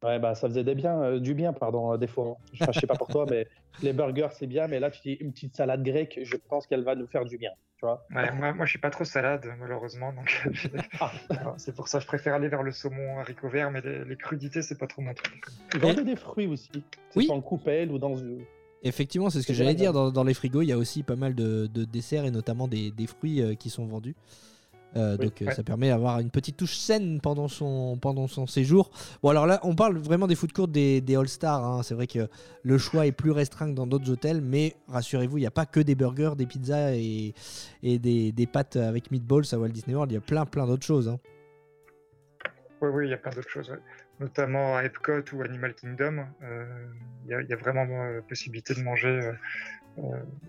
Ouais, bah, ça faisait des biens, euh, du bien, pardon, euh, des fois. hein. Enfin, je sais pas pour toi, mais les burgers, c'est bien. Mais là, tu dis une petite salade grecque, je pense qu'elle va nous faire du bien. Tu vois Ouais, moi, moi, je suis pas trop salade, malheureusement, donc *laughs* Ah. *laughs* C'est pour ça que je préfère aller vers le saumon haricot vert, mais les, les crudités, c'est pas trop mon truc. Vendaient des fruits aussi. Oui. dans le coupelle ou dans une. Effectivement, c'est ce que j'allais dire. Dans, dans les frigos, il y a aussi pas mal de, de desserts et notamment des, des fruits euh, qui sont vendus. Euh, Oui, donc euh, ouais. ça permet d'avoir une petite touche saine pendant son, pendant son séjour. Bon alors là on parle vraiment des food courts des, des All-Stars. hein. C'est vrai que le choix est plus restreint que dans d'autres hôtels, mais rassurez-vous, il n'y a pas que des burgers, des pizzas et, et des, des pâtes avec meatballs à Walt Disney World. Il y a plein plein d'autres choses. hein. Oui, oui, il y a plein d'autres choses. Notamment à Epcot ou Animal Kingdom. euh, Il y, a- il y a vraiment euh, possibilité de manger euh, euh,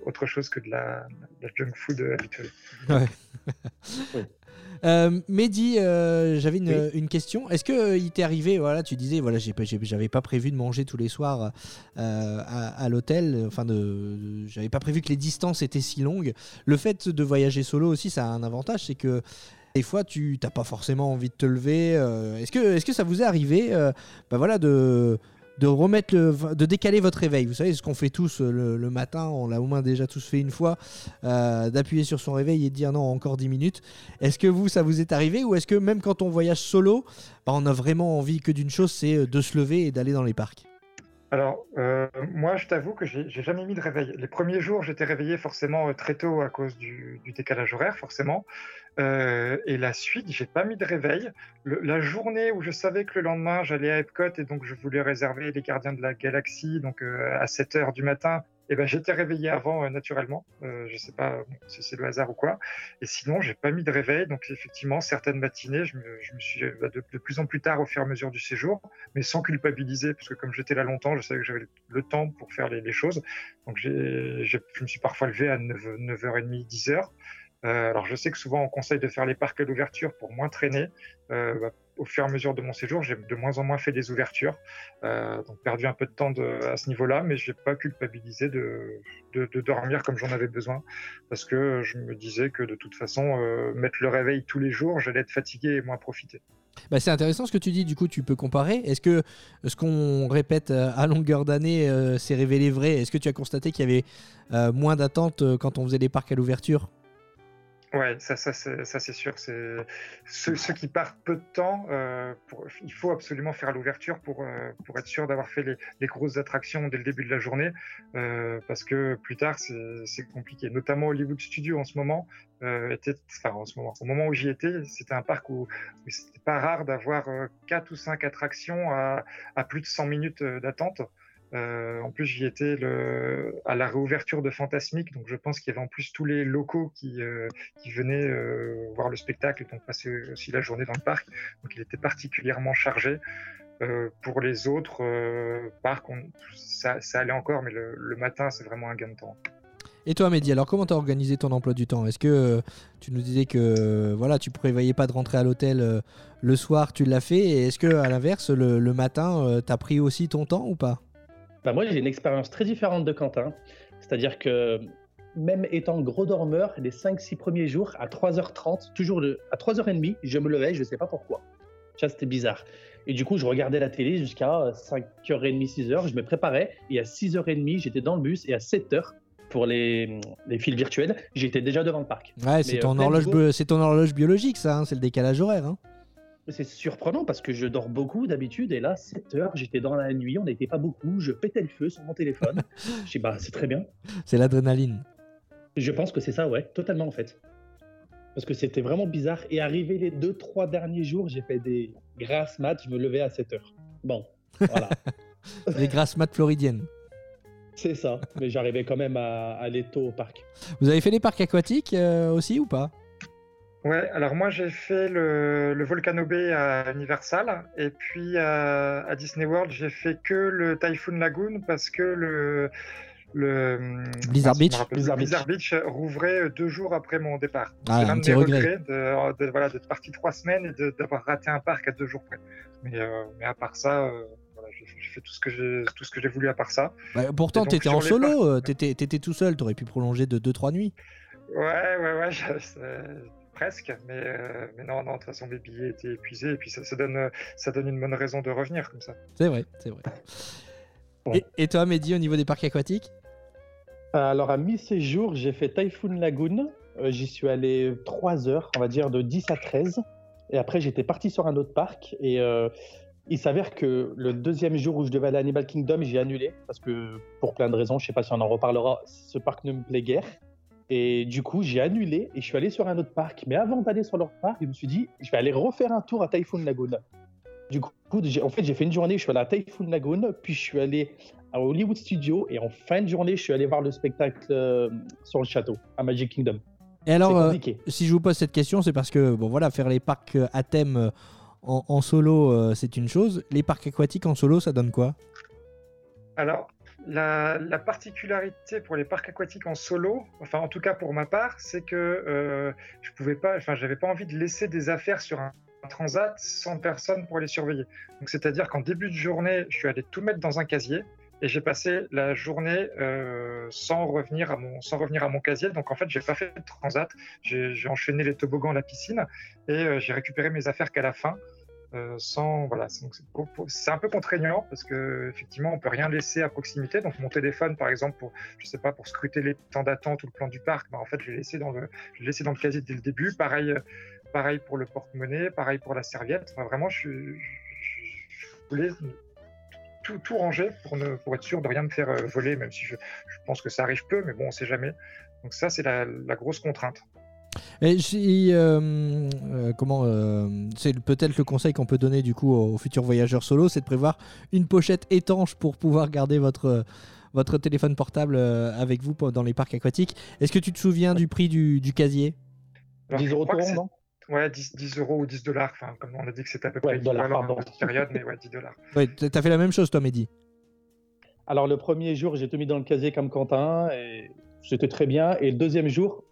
autre chose que de la, de la junk food habituelle. *laughs* Euh, Mehdi, euh, j'avais une, Oui. une question. Est-ce que euh, il t'est arrivé, voilà, tu disais, voilà, j'avais pas prévu de manger tous les soirs euh, à, à l'hôtel, enfin, de, de- j'avais pas prévu que les distances étaient si longues. Le fait de voyager solo aussi, ça a un avantage, c'est que des fois, tu t'as pas forcément envie de te lever. euh, est-ce que, est-ce que ça vous est arrivé, euh, bah voilà, de de remettre de décaler votre réveil? Vous savez ce qu'on fait tous euh, le, matin, on l'a au moins déjà tous fait une fois, euh, d'appuyer sur son réveil et de dire non encore 10 minutes. Est-ce que vous, ça vous est arrivé ou est-ce que même quand on voyage solo, bah, on a vraiment envie que d'une chose, c'est de se lever et d'aller dans les parcs? Alors, euh, moi, je t'avoue que j'ai jamais mis de réveil. Les premiers jours, j'étais réveillé forcément euh, très tôt à cause du, décalage horaire, forcément. Euh, et la suite, j'ai pas mis de réveil. La journée où je savais que le lendemain, j'allais à Epcot et donc je voulais réserver les Gardiens de la Galaxie donc à 7 heures du matin Et ben j'étais réveillé avant euh, naturellement. Euh, je sais pas si c'est le hasard ou quoi. Et sinon, j'ai pas mis de réveil. Donc effectivement, certaines matinées, je me, suis bah, de, plus en plus tard au fur et à mesure du séjour, mais sans culpabiliser, parce que comme j'étais là longtemps, je savais que j'avais le temps pour faire les, choses. Donc je me suis parfois levé à 9, 9h30, 10h. Euh, alors je sais que souvent on conseille de faire les parcs à l'ouverture pour moins traîner. Euh, bah, au fur et à mesure de mon séjour, j'ai de moins en moins fait des ouvertures, euh, donc perdu un peu de temps à ce niveau-là, mais j'ai pas culpabilisé de, de, dormir comme j'en avais besoin, parce que je me disais que de toute façon, euh, mettre le réveil tous les jours, j'allais être fatigué et moins profiter. Bah c'est intéressant ce que tu dis, du coup tu peux comparer. Est-ce que ce qu'on répète euh, à longueur d'année s'est révélé vrai? Est-ce que tu as constaté qu'il y avait moins d'attentes quand on faisait des parcs à l'ouverture? Ouais, ça, ça, ça c'est sûr. C'est ceux, qui partent peu de temps. Euh, il faut absolument faire l'ouverture pour euh, pour être sûr d'avoir fait les, les, grosses attractions dès le début de la journée, euh, parce que plus tard c'est compliqué. Notamment Hollywood Studio en ce moment euh, était, enfin en ce moment, au moment où j'y étais, c'était un parc où, où c'était pas rare d'avoir quatre ou cinq attractions à, à plus de 100 minutes d'attente. Euh, en plus, j'y étais à la réouverture de Fantasmique, donc je pense qu'il y avait en plus tous les locaux qui, euh, venaient euh, voir le spectacle et donc passer aussi la journée dans le parc. Donc il était particulièrement chargé. Pour les autres parcs, ça, allait encore, mais le, matin, c'est vraiment un gain de temps. Et toi, Mehdi, alors comment tu as organisé ton emploi du temps? Est-ce que tu nous disais que voilà, tu prévoyais pas de rentrer à l'hôtel le soir, tu l'as fait? Et est-ce que à l'inverse, le, le matin, tu as pris aussi ton temps ou pas? Moi, j'ai une expérience très différente de Quentin. C'est-à-dire que même étant gros dormeur, les 5-6 premiers jours, à 3h30, toujours le, à 3h30, je me levais, je ne sais pas pourquoi. Ça, c'était bizarre. Et du coup, je regardais la télé jusqu'à 5h30, 6h, je me préparais, et à 6h30, j'étais dans le bus, et à 7h, pour les, les fils virtuels, j'étais déjà devant le parc. Ouais, c'est ton, euh, horloge, ton horloge biologique, ça, hein, c'est le décalage horaire. Hein. C'est surprenant parce que je dors beaucoup d'habitude et là, 7 heures, j'étais dans la nuit, on n'était pas beaucoup, je pétais le feu sur mon téléphone. *laughs* je dis, bah, c'est très bien. C'est l'adrénaline. Je pense que c'est ça, ouais, totalement en fait. Parce que c'était vraiment bizarre. Et arrivé les 2-3 derniers jours, j'ai fait des grasses maths, je me levais à 7 heures. Bon, voilà. *laughs* les grasses maths floridiennes. C'est ça, mais j'arrivais quand même à, aller tôt au parc. Vous avez fait les parcs aquatiques euh, aussi ou pas? Ouais, alors moi j'ai fait le, le Volcano Bay à Universal et puis à, à Disney World j'ai fait que le Typhoon Lagoon parce que le, le Blizzard, Beach. Blizzard, Blizzard Beach. rouvrait deux jours après mon départ. Ah, c'est un petit regret de, de, voilà, d'être parti trois semaines et d'avoir raté un parc à deux jours près. Mais, euh, mais à part ça, euh, voilà, j'ai fait tout ce que j'ai tout ce que j'ai voulu à part ça. Bah, pourtant, tu étais en solo, euh, tu étais, tout seul, tu aurais pu prolonger de deux trois nuits. Ouais, ouais, ouais. *laughs* Je, presque, mais, euh, mais non, non, de toute façon, mes billets étaient épuisés, et puis ça, ça, donne, ça donne une bonne raison de revenir comme ça. C'est vrai, c'est vrai. Bon. Et, et, toi, Mehdi, au niveau des parcs aquatiques? Alors, à mi-séjour, j'ai fait Typhoon Lagoon. Euh, J'y suis allé 3 heures, on va dire de 10 à 13. Et après, j'étais parti sur un autre parc, et euh, il s'avère que le deuxième jour où je devais aller à Animal Kingdom, j'ai annulé, parce que pour plein de raisons, je sais pas si on en reparlera, ce parc ne me plaît guère. Et du coup, j'ai annulé et je suis allé sur un autre parc. Mais avant d'aller sur l'autre parc, je me suis dit, je vais aller refaire un tour à Typhoon Lagoon. Du coup, en fait, j'ai fait une journée, je suis allé à Typhoon Lagoon, puis je suis allé à Hollywood Studio, et en fin de journée, je suis allé voir le spectacle euh, sur le château, à Magic Kingdom. Et alors, euh, si je vous pose cette question, c'est parce que, bon voilà, faire les parcs à thème euh, en, en solo, c'est une chose. Les parcs aquatiques en solo, ça donne quoi? Alors, la, la, particularité pour les parcs aquatiques en solo, enfin en tout cas pour ma part, c'est que euh, je pouvais pas, enfin j'avais pas envie de laisser des affaires sur un, transat sans personne pour les surveiller. Donc c'est-à-dire qu'en début de journée, je suis allé tout mettre dans un casier et j'ai passé la journée euh, sans revenir à mon sans revenir à mon casier. Donc en fait, j'ai pas fait de transat, j'ai enchaîné les toboggans la piscine et euh, j'ai récupéré mes affaires qu'à la fin. Euh, c'est un peu contraignant parce que effectivement on peut rien laisser à proximité. Donc mon téléphone par exemple pour je sais pas pour scruter les temps d'attente ou le plan du parc bah, en fait je l'ai laissé dans le casier dès le début. Pareil pareil pour le porte-monnaie pareil pour la serviette. Vraiment je, voulais tout, ranger pour ne être sûr de rien me faire voler même si je, pense que ça arrive peu mais bon on sait jamais. Donc ça c'est la grosse contrainte et si, euh, euh, comment euh, c'est peut-être le conseil qu'on peut donner du coup aux futurs voyageurs solo, c'est de prévoir une pochette étanche pour pouvoir garder votre votre téléphone portable euh, avec vous dans les parcs aquatiques. Est-ce que tu te souviens du prix du, du casier? 10 euros non Ouais, 10, 10 euros ou 10 dollars. Enfin, comme on a dit que c'était à peu Ouais, près dollars, équivalent pardon. dans cette période, mais ouais, 10 dollars. *laughs* Ouais, T'as fait la même chose, toi, Mehdi? Alors le premier jour, j'ai tout mis dans le casier comme Quentin et c'était très bien. Et le deuxième jour,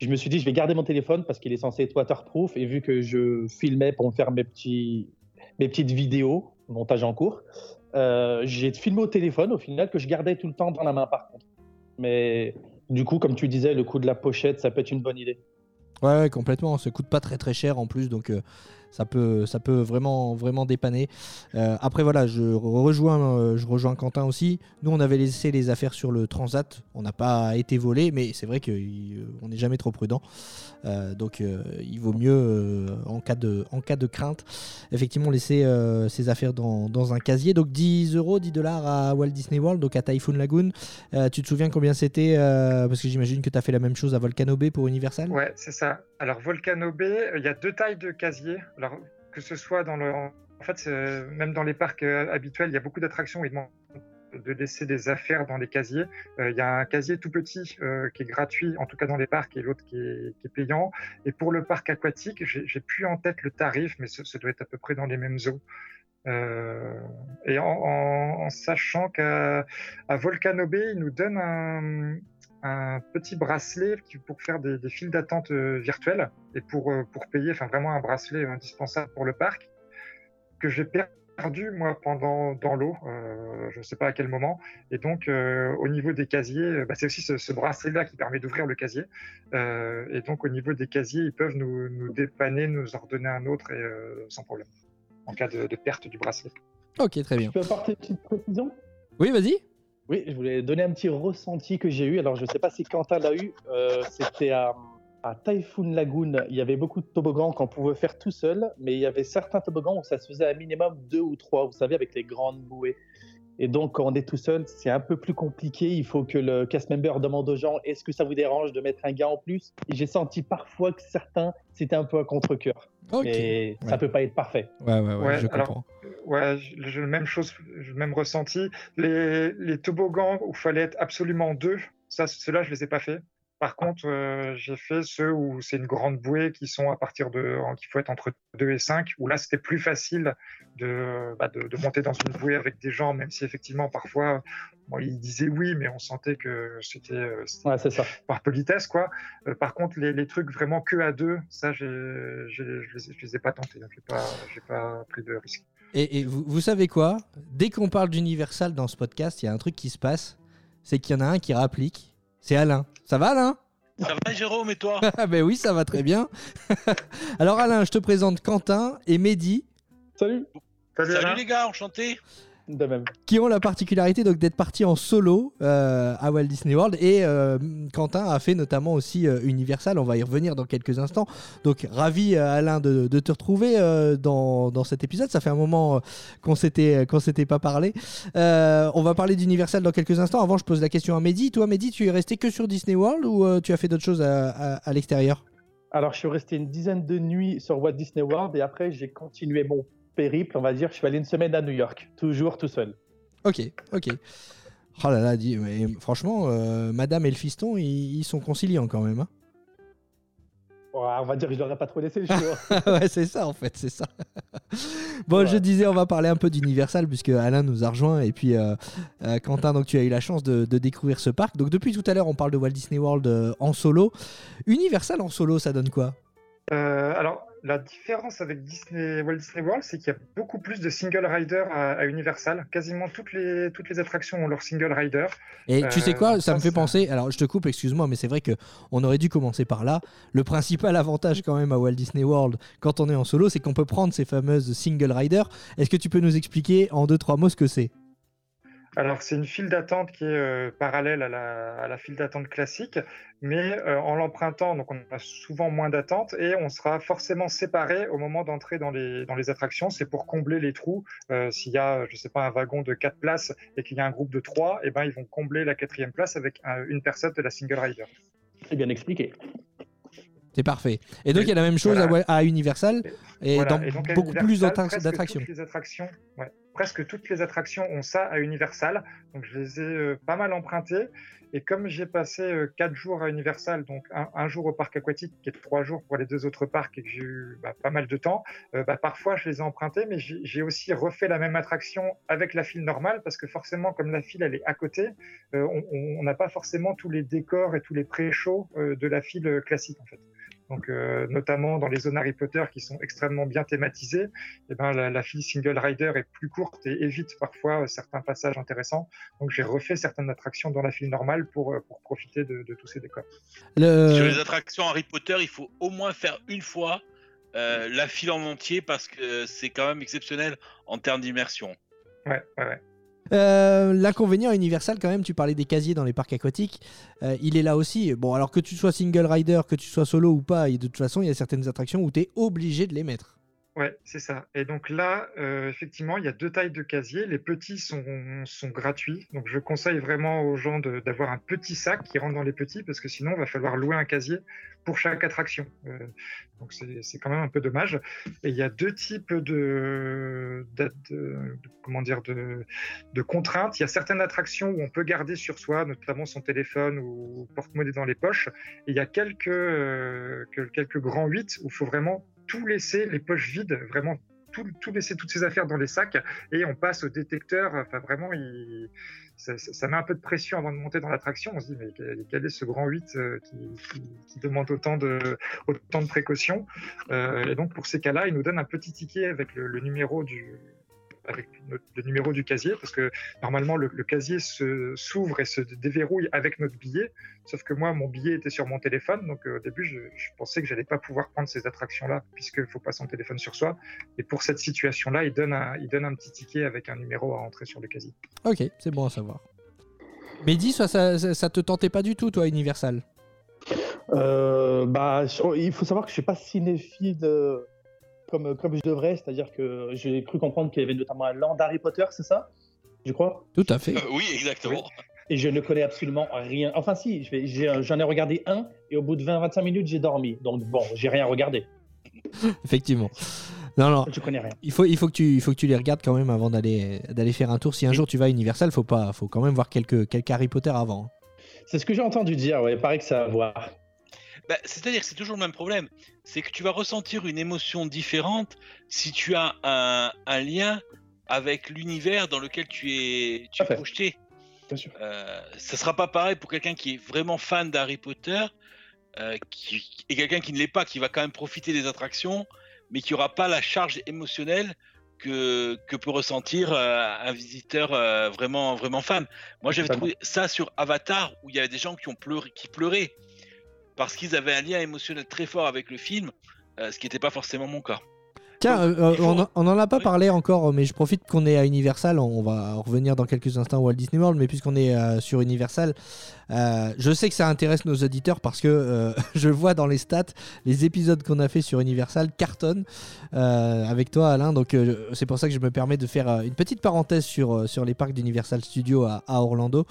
je me suis dit, je vais garder mon téléphone parce qu'il est censé être waterproof. Et vu que je filmais pour faire mes, petits, mes petites vidéos, montage en cours, euh, j'ai filmé au téléphone au final que je gardais tout le temps dans la main par contre. Mais du coup, comme tu disais, le coût de la pochette, ça peut être une bonne idée. Ouais, ouais, complètement. Ça coûte pas très très cher en plus, donc euh, ça peut, ça peut vraiment, vraiment dépanner. Euh, après voilà, je rejoins, euh, je rejoins Quentin aussi. Nous, on avait laissé les affaires sur le Transat. On n'a pas été volé, mais c'est vrai qu'on n'est jamais trop prudent. Euh, donc, euh, il vaut mieux euh, en cas de, en cas de crainte, effectivement laisser euh, ses affaires dans, dans un casier. Donc 10 euros, 10 dollars à Walt Disney World, donc à Typhoon Lagoon. Euh, tu te souviens combien c'était euh, Parce que j'imagine que tu as fait la même chose à Volcano Bay pour Universal? Ouais, c'est ça. Alors, Volcano Bay, euh, il y a deux tailles de casier. Alors, que ce soit dans le. En fait, c'est- même dans les parcs euh, habituels, il y a beaucoup d'attractions où ils demandent de laisser des affaires dans les casiers. Euh, Il y a un casier tout petit euh, qui est gratuit, en tout cas dans les parcs, et l'autre qui est, payant. Et pour le parc aquatique, j'ai plus en tête le tarif, mais ce, ça doit être à peu près dans les mêmes eaux. Euh, et en, en- sachant qu'à Volcano Bay, ils nous donnent un, un petit bracelet qui- pour faire des, des files d'attente euh, virtuelles et pour, euh, pour payer, enfin vraiment un bracelet indispensable pour le parc que j'ai perdu moi pendant dans l'eau, euh, je ne sais pas à quel moment. Et donc euh, au niveau des casiers, bah, c'est aussi ce, ce bracelet-là qui permet d'ouvrir le casier. Euh, et donc au niveau des casiers, ils peuvent nous, nous dépanner, nous en redonner un autre et, euh, sans problème en cas de, de perte du bracelet. Ok, très bien. Je peux apporter une petite précision? Oui, vas-y. Oui, je voulais donner un petit ressenti que j'ai eu. Alors, je ne sais pas si Quentin l'a eu. Euh, C'était à, à Typhoon Lagoon. Il y avait beaucoup de toboggans qu'on pouvait faire tout seul, mais il y avait certains toboggans où ça se faisait à minimum deux ou trois, vous savez, avec les grandes bouées. Et donc, quand on est tout seul, c'est un peu plus compliqué. Il faut que le cast member demande aux gens est-ce que ça vous dérange de mettre un gars en plus? Et j'ai senti parfois que certains, c'était un peu à contre-coeur. Ok. Mais ça Ouais. peut pas être parfait. Ouais, ouais, ouais, Ouais, je alors- comprends. Ouais, j'ai le même chose, le même ressenti. Les, les toboggans où il fallait être absolument deux, ça, ceux-là, je les ai pas fait. Par contre, euh, j'ai fait ceux où c'est une grande bouée qui sont à partir de, qu'il faut être entre 2 et 5, où là, c'était plus facile de, bah, de, de monter dans une bouée avec des gens, même si effectivement, parfois, bon, ils disaient oui, mais on sentait que c'était euh, Ouais, par politesse, quoi. Euh, par contre, les, les trucs vraiment que à deux, ça, je, les, ai- je les ai pas tentés. hein. J'ai pas, j'ai pas pris de risque. Et, et vous, vous savez quoi? Dès qu'on parle d'Universal dans ce podcast, il y a un truc qui se passe. C'est qu'il y en a un qui rapplique. C'est Alain. Ça va, Alain? Ça va, Jérôme, et toi? *laughs* Ah ben oui, ça va très bien. *laughs* Alors Alain, je te présente Quentin et Mehdi, Salut Salut, Salut les gars, enchanté. De même. qui ont la particularité donc d'être partis en solo euh, à Walt Disney World. Et euh, Quentin a fait notamment aussi euh, Universal. On va y revenir dans quelques instants. Donc ravi Alain de, de te retrouver dans, dans cet épisode. Ça fait un moment qu'on s'était qu'on s'était pas parlé. On va parler d'Universal dans quelques instants. Avant, je pose la question à Mehdi. Toi, Mehdi, tu es resté que sur Disney World ou tu as fait d'autres choses à, à- à l'extérieur? Alors, je suis resté une dizaine de nuits sur Walt Disney World et après, j'ai continué mon périple, on va dire. Je suis allé une semaine à New York, toujours tout seul. Ok, ok. Oh là là, dis- mais franchement, euh, Madame et le fiston, ils, ils sont conciliants quand même. hein. On va dire que je leur ai pas trop laissé le choix. *laughs* ouais, c'est ça en fait, c'est ça. bon, Ouais. je disais, on va parler un peu d'Universal puisque Alain nous a rejoint et puis euh, euh, Quentin, donc tu as eu la chance de, de découvrir ce parc. Donc depuis tout à l'heure, on parle de Walt Disney World euh, en solo. Universal en solo, ça donne quoi? Euh, alors, la différence avec Disney, Walt Disney World, c'est qu'il y a beaucoup plus de single rider à, à Universal. Quasiment toutes les, toutes les attractions ont leur single rider. Et tu sais Euh, quoi, ça ça, me fait penser. Alors, je te coupe, excuse-moi, mais c'est vrai que on aurait dû commencer par là. Le principal avantage quand même à Walt Disney World quand on est en solo, c'est qu'on peut prendre ces fameuses single rider. Est-ce que tu peux nous expliquer en deux trois mots ce que c'est? Alors, c'est une file d'attente qui est euh, parallèle à la, à la file d'attente classique, mais euh, en l'empruntant, donc on a souvent moins d'attente et on sera forcément séparé au moment d'entrer dans les, dans les attractions. C'est pour combler les trous. Euh, S'il y a, je sais pas, un wagon de quatre places et qu'il y a un groupe de trois, eh ben, ils vont combler la quatrième place avec un- une personne de la single rider. C'est bien expliqué. C'est parfait. Et donc il y a la même chose à Voilà. à, Universal et Voilà. dans Et donc, à beaucoup plus Universal, d'attractions. toutes les attractions, ouais, presque toutes les attractions ont ça à Universal. Donc je les ai euh, pas mal empruntées. Et comme j'ai passé euh, quatre jours à Universal, donc un, jour au parc aquatique et trois jours pour les deux autres parcs et que j'ai eu bah, pas mal de temps, euh, bah, parfois je les ai empruntés, mais j'ai aussi refait la même attraction avec la file normale parce que forcément, comme la file elle est à côté, on- n'a pas forcément tous les décors et tous les pré-shows de la file classique en fait. Donc, euh, notamment dans les zones Harry Potter qui sont extrêmement bien thématisées, eh ben, la, la file single rider est plus courte et évite parfois euh, certains passages intéressants. Donc, j'ai refait certaines attractions dans la file normale pour, euh, pour profiter de, de tous ces décors. Le- Sur les attractions Harry Potter, il faut au moins faire une fois euh, la file en entier parce que c'est quand même exceptionnel en termes d'immersion. Ouais, ouais, ouais. Euh, L'inconvénient Universal, quand même, tu parlais des casiers dans les parcs aquatiques, euh, il est là aussi. Bon, alors que tu sois single rider, que tu sois solo ou pas, de toute façon, il y a certaines attractions où tu es obligé de les mettre. Ouais, c'est ça. Et donc là, euh, effectivement, il y a deux tailles de casiers. Les petits sont, gratuits. Donc je conseille vraiment aux gens d'avoir un petit sac qui rentre dans les petits parce que sinon, il va falloir louer un casier pour chaque attraction. Euh, donc c'est quand même un peu dommage. Et il y a deux types de, comment dire, de, contraintes. Il y a certaines attractions où on peut garder sur soi, notamment son téléphone ou porte-monnaie dans les poches. Et il y a quelques, euh, que- quelques grands 8 où il faut vraiment tout laisser, les poches vides, vraiment tout, tout laisser toutes ses affaires dans les sacs et on passe au détecteur. Enfin, vraiment, il, ça, met un peu de pression avant de monter dans l'attraction. On se dit, mais quel, est ce grand 8 euh, qui, qui- demande autant de, autant de précautions? Euh, Et donc, pour ces cas-là, il nous donne un petit ticket avec le numéro du avec notre- le numéro du casier, parce que normalement le, le casier se- s'ouvre et se déverrouille avec notre billet, sauf que moi mon billet était sur mon téléphone, donc euh, au début je, je pensais que j'allais pas pouvoir prendre ces attractions-là, puisqu'il faut pas son téléphone sur soi, et pour cette situation-là, il donne, un, il donne un petit ticket avec un numéro à entrer sur le casier. Ok, c'est bon à savoir. Mais dis, ça, ça, ça- te tentait pas du tout, toi, Universal? Euh, bah, il faut savoir que je suis pas cinéphile euh, comme, comme je devrais, c'est-à-dire que j'ai cru comprendre qu'il y avait notamment un land Harry Potter, c'est ça Je crois? Tout à fait. Euh, oui, exactement. Et je ne connais absolument rien. Enfin, si, j'en ai, regardé un et au bout de 20-25 minutes, j'ai dormi. Donc, bon, j'ai rien regardé. *laughs* Effectivement. Non, non. Je connais rien. Il faut, il faut que tu, il faut que tu les regardes quand même avant d'aller, d'aller faire un tour. Si un jour tu vas à Universal, faut pas, faut quand même voir quelques, quelques Harry Potter avant. hein. C'est ce que j'ai entendu dire, ouais. Il paraît que ça va voir. Bah, C'est-à-dire que c'est toujours le même problème. C'est que tu vas ressentir une émotion différente si tu as un, un lien avec l'univers dans lequel tu es, tu es projeté. Bien sûr. Euh, ça sera pas pareil pour quelqu'un qui est vraiment fan d'Harry Potter euh, qui, et quelqu'un qui ne l'est pas, qui va quand même profiter des attractions, mais qui aura pas la charge émotionnelle que, que peut ressentir euh, un visiteur vraiment, vraiment fan. Moi, j'avais trouvé ça sur Avatar, où il y avait des gens qui ont pleuré, qui pleuraient parce qu'ils avaient un lien émotionnel très fort avec le film, euh, ce qui n'était pas forcément mon cas. Tiens, euh, on, en- on en a pas Oui. parlé encore, mais je profite qu'on est à Universal. On va revenir dans quelques instants au Walt Disney World, mais puisqu'on est euh, sur Universal, euh, je sais que ça intéresse nos auditeurs parce que *laughs* je vois dans les stats les épisodes qu'on a fait sur Universal cartonnent avec toi, Alain. Donc c'est pour ça que je me permets de faire une petite parenthèse sur, sur les parcs d'Universal Studios à, à Orlando.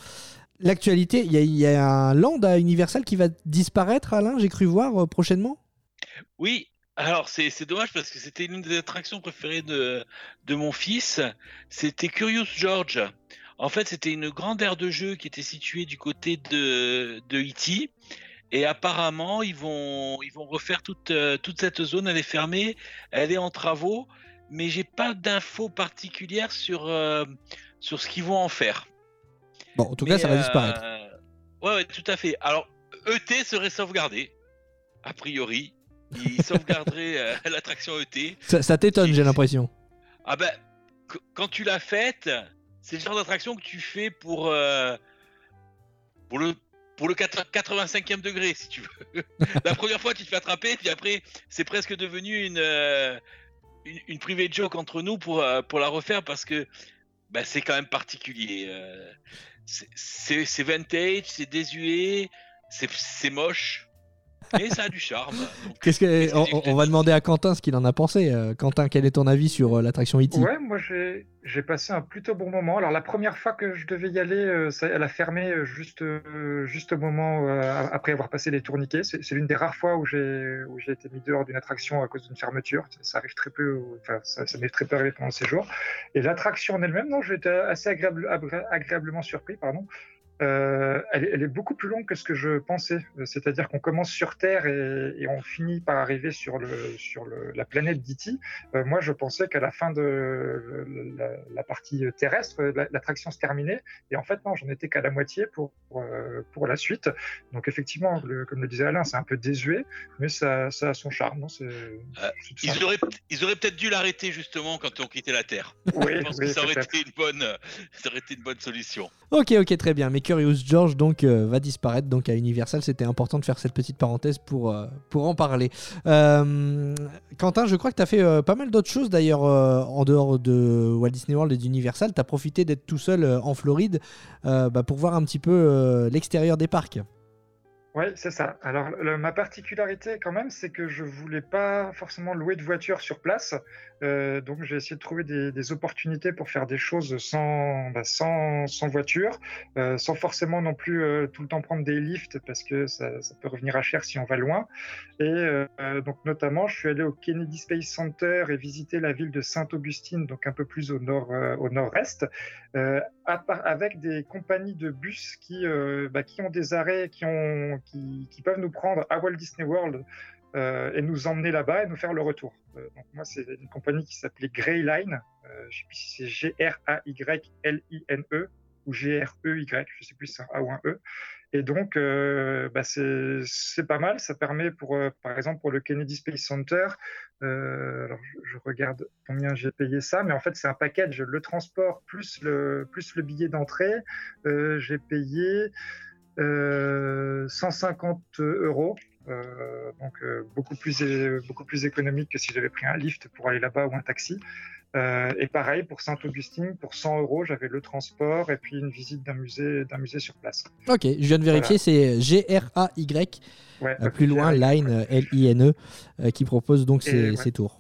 L'actualité, il y, a- un land à Universal qui va disparaître, Alain, j'ai cru voir euh, prochainement? Oui, alors c'est dommage parce que c'était l'une des attractions préférées de, mon fils. C'était Curious George. En fait, c'était une grande aire de jeu qui était située du côté de, de E.T. Et apparemment, ils vont, ils vont refaire toute, euh, toute cette zone. Elle est fermée, elle est en travaux, mais j'ai pas d'infos particulières sur, euh, sur ce qu'ils vont en faire. Bon, en tout cas, ça va euh, disparaître. Ouais, ouais, tout à fait. Alors, ET serait sauvegardé, a priori. Il *laughs* sauvegarderait euh, l'attraction ET. Ça, ça t'étonne, j'ai l'impression. Ah ben, qu- quand tu l'as faite, c'est le genre d'attraction que tu fais pour, euh, pour le pour le 4- 85e degré, si tu veux. *laughs* La première fois, tu te fais attraper, puis après, c'est presque devenu une, euh, une, une private joke entre nous pour, euh, pour la refaire parce que bah, c'est quand même particulier. C'est- vintage, c'est désuet, c'est moche. Et ça a du charme. Donc, Qu'est-ce que on, que j'ai on va demander à Quentin ce qu'il en a pensé. Euh, Quentin, quel est ton avis sur euh, l'attraction E.T. Ouais, moi j'ai j'ai passé un plutôt bon moment. Alors la première fois que je devais y aller, euh, ça- elle a fermé juste euh, juste au moment euh, après avoir passé les tourniquets. C'est c'est l'une des rares fois où j'ai où j'ai été mis dehors d'une attraction à cause d'une fermeture. Ça, ça arrive très peu, au- enfin ça, ça m'est très peu arrivé pendant le séjour. Et l'attraction en elle-même, non, j'ai été assez agréable, agré- agréablement surpris, pardon. Euh, elle, est- elle est beaucoup plus longue que ce que je pensais. Euh, C'est-à-dire qu'on commence sur Terre et, et on finit par arriver sur le sur le, la planète d'E.T. Euh, moi, je pensais qu'à la fin de la, la partie terrestre, la- l'attraction se terminait. Et en fait, non, j'en étais qu'à la moitié pour, pour, pour la suite. Donc, effectivement, le- comme le disait Alain, c'est un peu désuet, mais ça, ça a son charme. non, Ils auraient, ils auraient peut-être dû l'arrêter justement quand ils ont quitté la Terre. Oui, *laughs* Je pense oui, que ça aurait, peut-être. été une bonne, ça aurait été une bonne solution. Ok, ok, très bien. Mais Curious George euh, va disparaître donc à Universal. C'était important de faire cette petite parenthèse pour euh, en parler. Euh, Quentin, je crois que tu as fait pas mal d'autres choses d'ailleurs en dehors de Walt Disney World et d'Universal. Tu profité d'être tout seul en Floride bah, pour voir un petit peu l'extérieur des parcs. Oui, c'est ça. Alors, ma particularité, quand même, c'est que je voulais pas forcément louer de voiture sur place. Euh, donc, j'ai essayé de trouver des, opportunités pour faire des choses sans, bah, sans, voiture, euh, sans forcément non plus euh, tout le temps prendre des lifts parce que ça, peut revenir à cher si on va loin. Et donc, notamment, je suis allé au Kennedy Space Center et visiter la ville de Saint-Augustine, donc un peu plus au nord, au nord-est, avec des compagnies de bus qui, bah, qui ont des arrêts, qui, ont, qui, peuvent nous prendre à Walt Disney World euh, et nous emmener là-bas et nous faire le retour. Euh, donc moi, c'est une compagnie qui s'appelait Grey Line. Euh, je sais plus si c'est G-R-A-Y-L-I-N-E ou G-R-E-Y, je sais plus si c'est un A ou un E. Et donc, euh, bah, c'est pas mal. Ça permet, pour, par exemple, pour le Kennedy Space Center, alors je, regarde combien j'ai payé ça, mais en fait, c'est un package, le transport plus le, billet d'entrée. J'ai payé 150 euros. Euh, donc euh, beaucoup plus beaucoup plus économique que si j'avais pris un lift pour aller là-bas ou un taxi. Euh, et pareil pour Saint-Augustine, pour 100 euros, j'avais le transport et puis une visite d'un musée d'un musée sur place. Ok, je viens de vérifier, c'est G-R-A-Y, Ouais, euh, plus loin, Line, euh, L-I-N-E, euh, qui propose donc ces, ouais. ces tours.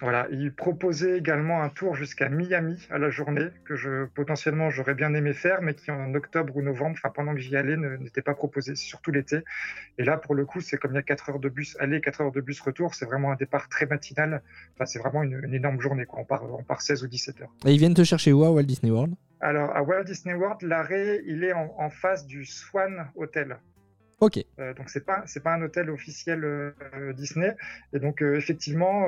Voilà, il proposait également un tour jusqu'à Miami à la journée que je potentiellement j'aurais bien aimé faire, mais qui en octobre ou novembre, enfin pendant que j'y allais, n'était pas proposé, surtout l'été. Et là, pour le coup, c'est comme il y a 4 heures de bus aller, 4 heures de bus retour, c'est vraiment un départ très matinal. Enfin, c'est vraiment une, une énorme journée. Quoi. On part, on part 16 ou 17 heures. Et ils viennent te chercher où à Walt Disney World? Alors, à Walt Disney World, l'arrêt, il est en, en face du Swan Hotel. Euh, donc c'est pas c'est pas un hôtel officiel euh, Disney. Et donc euh, effectivement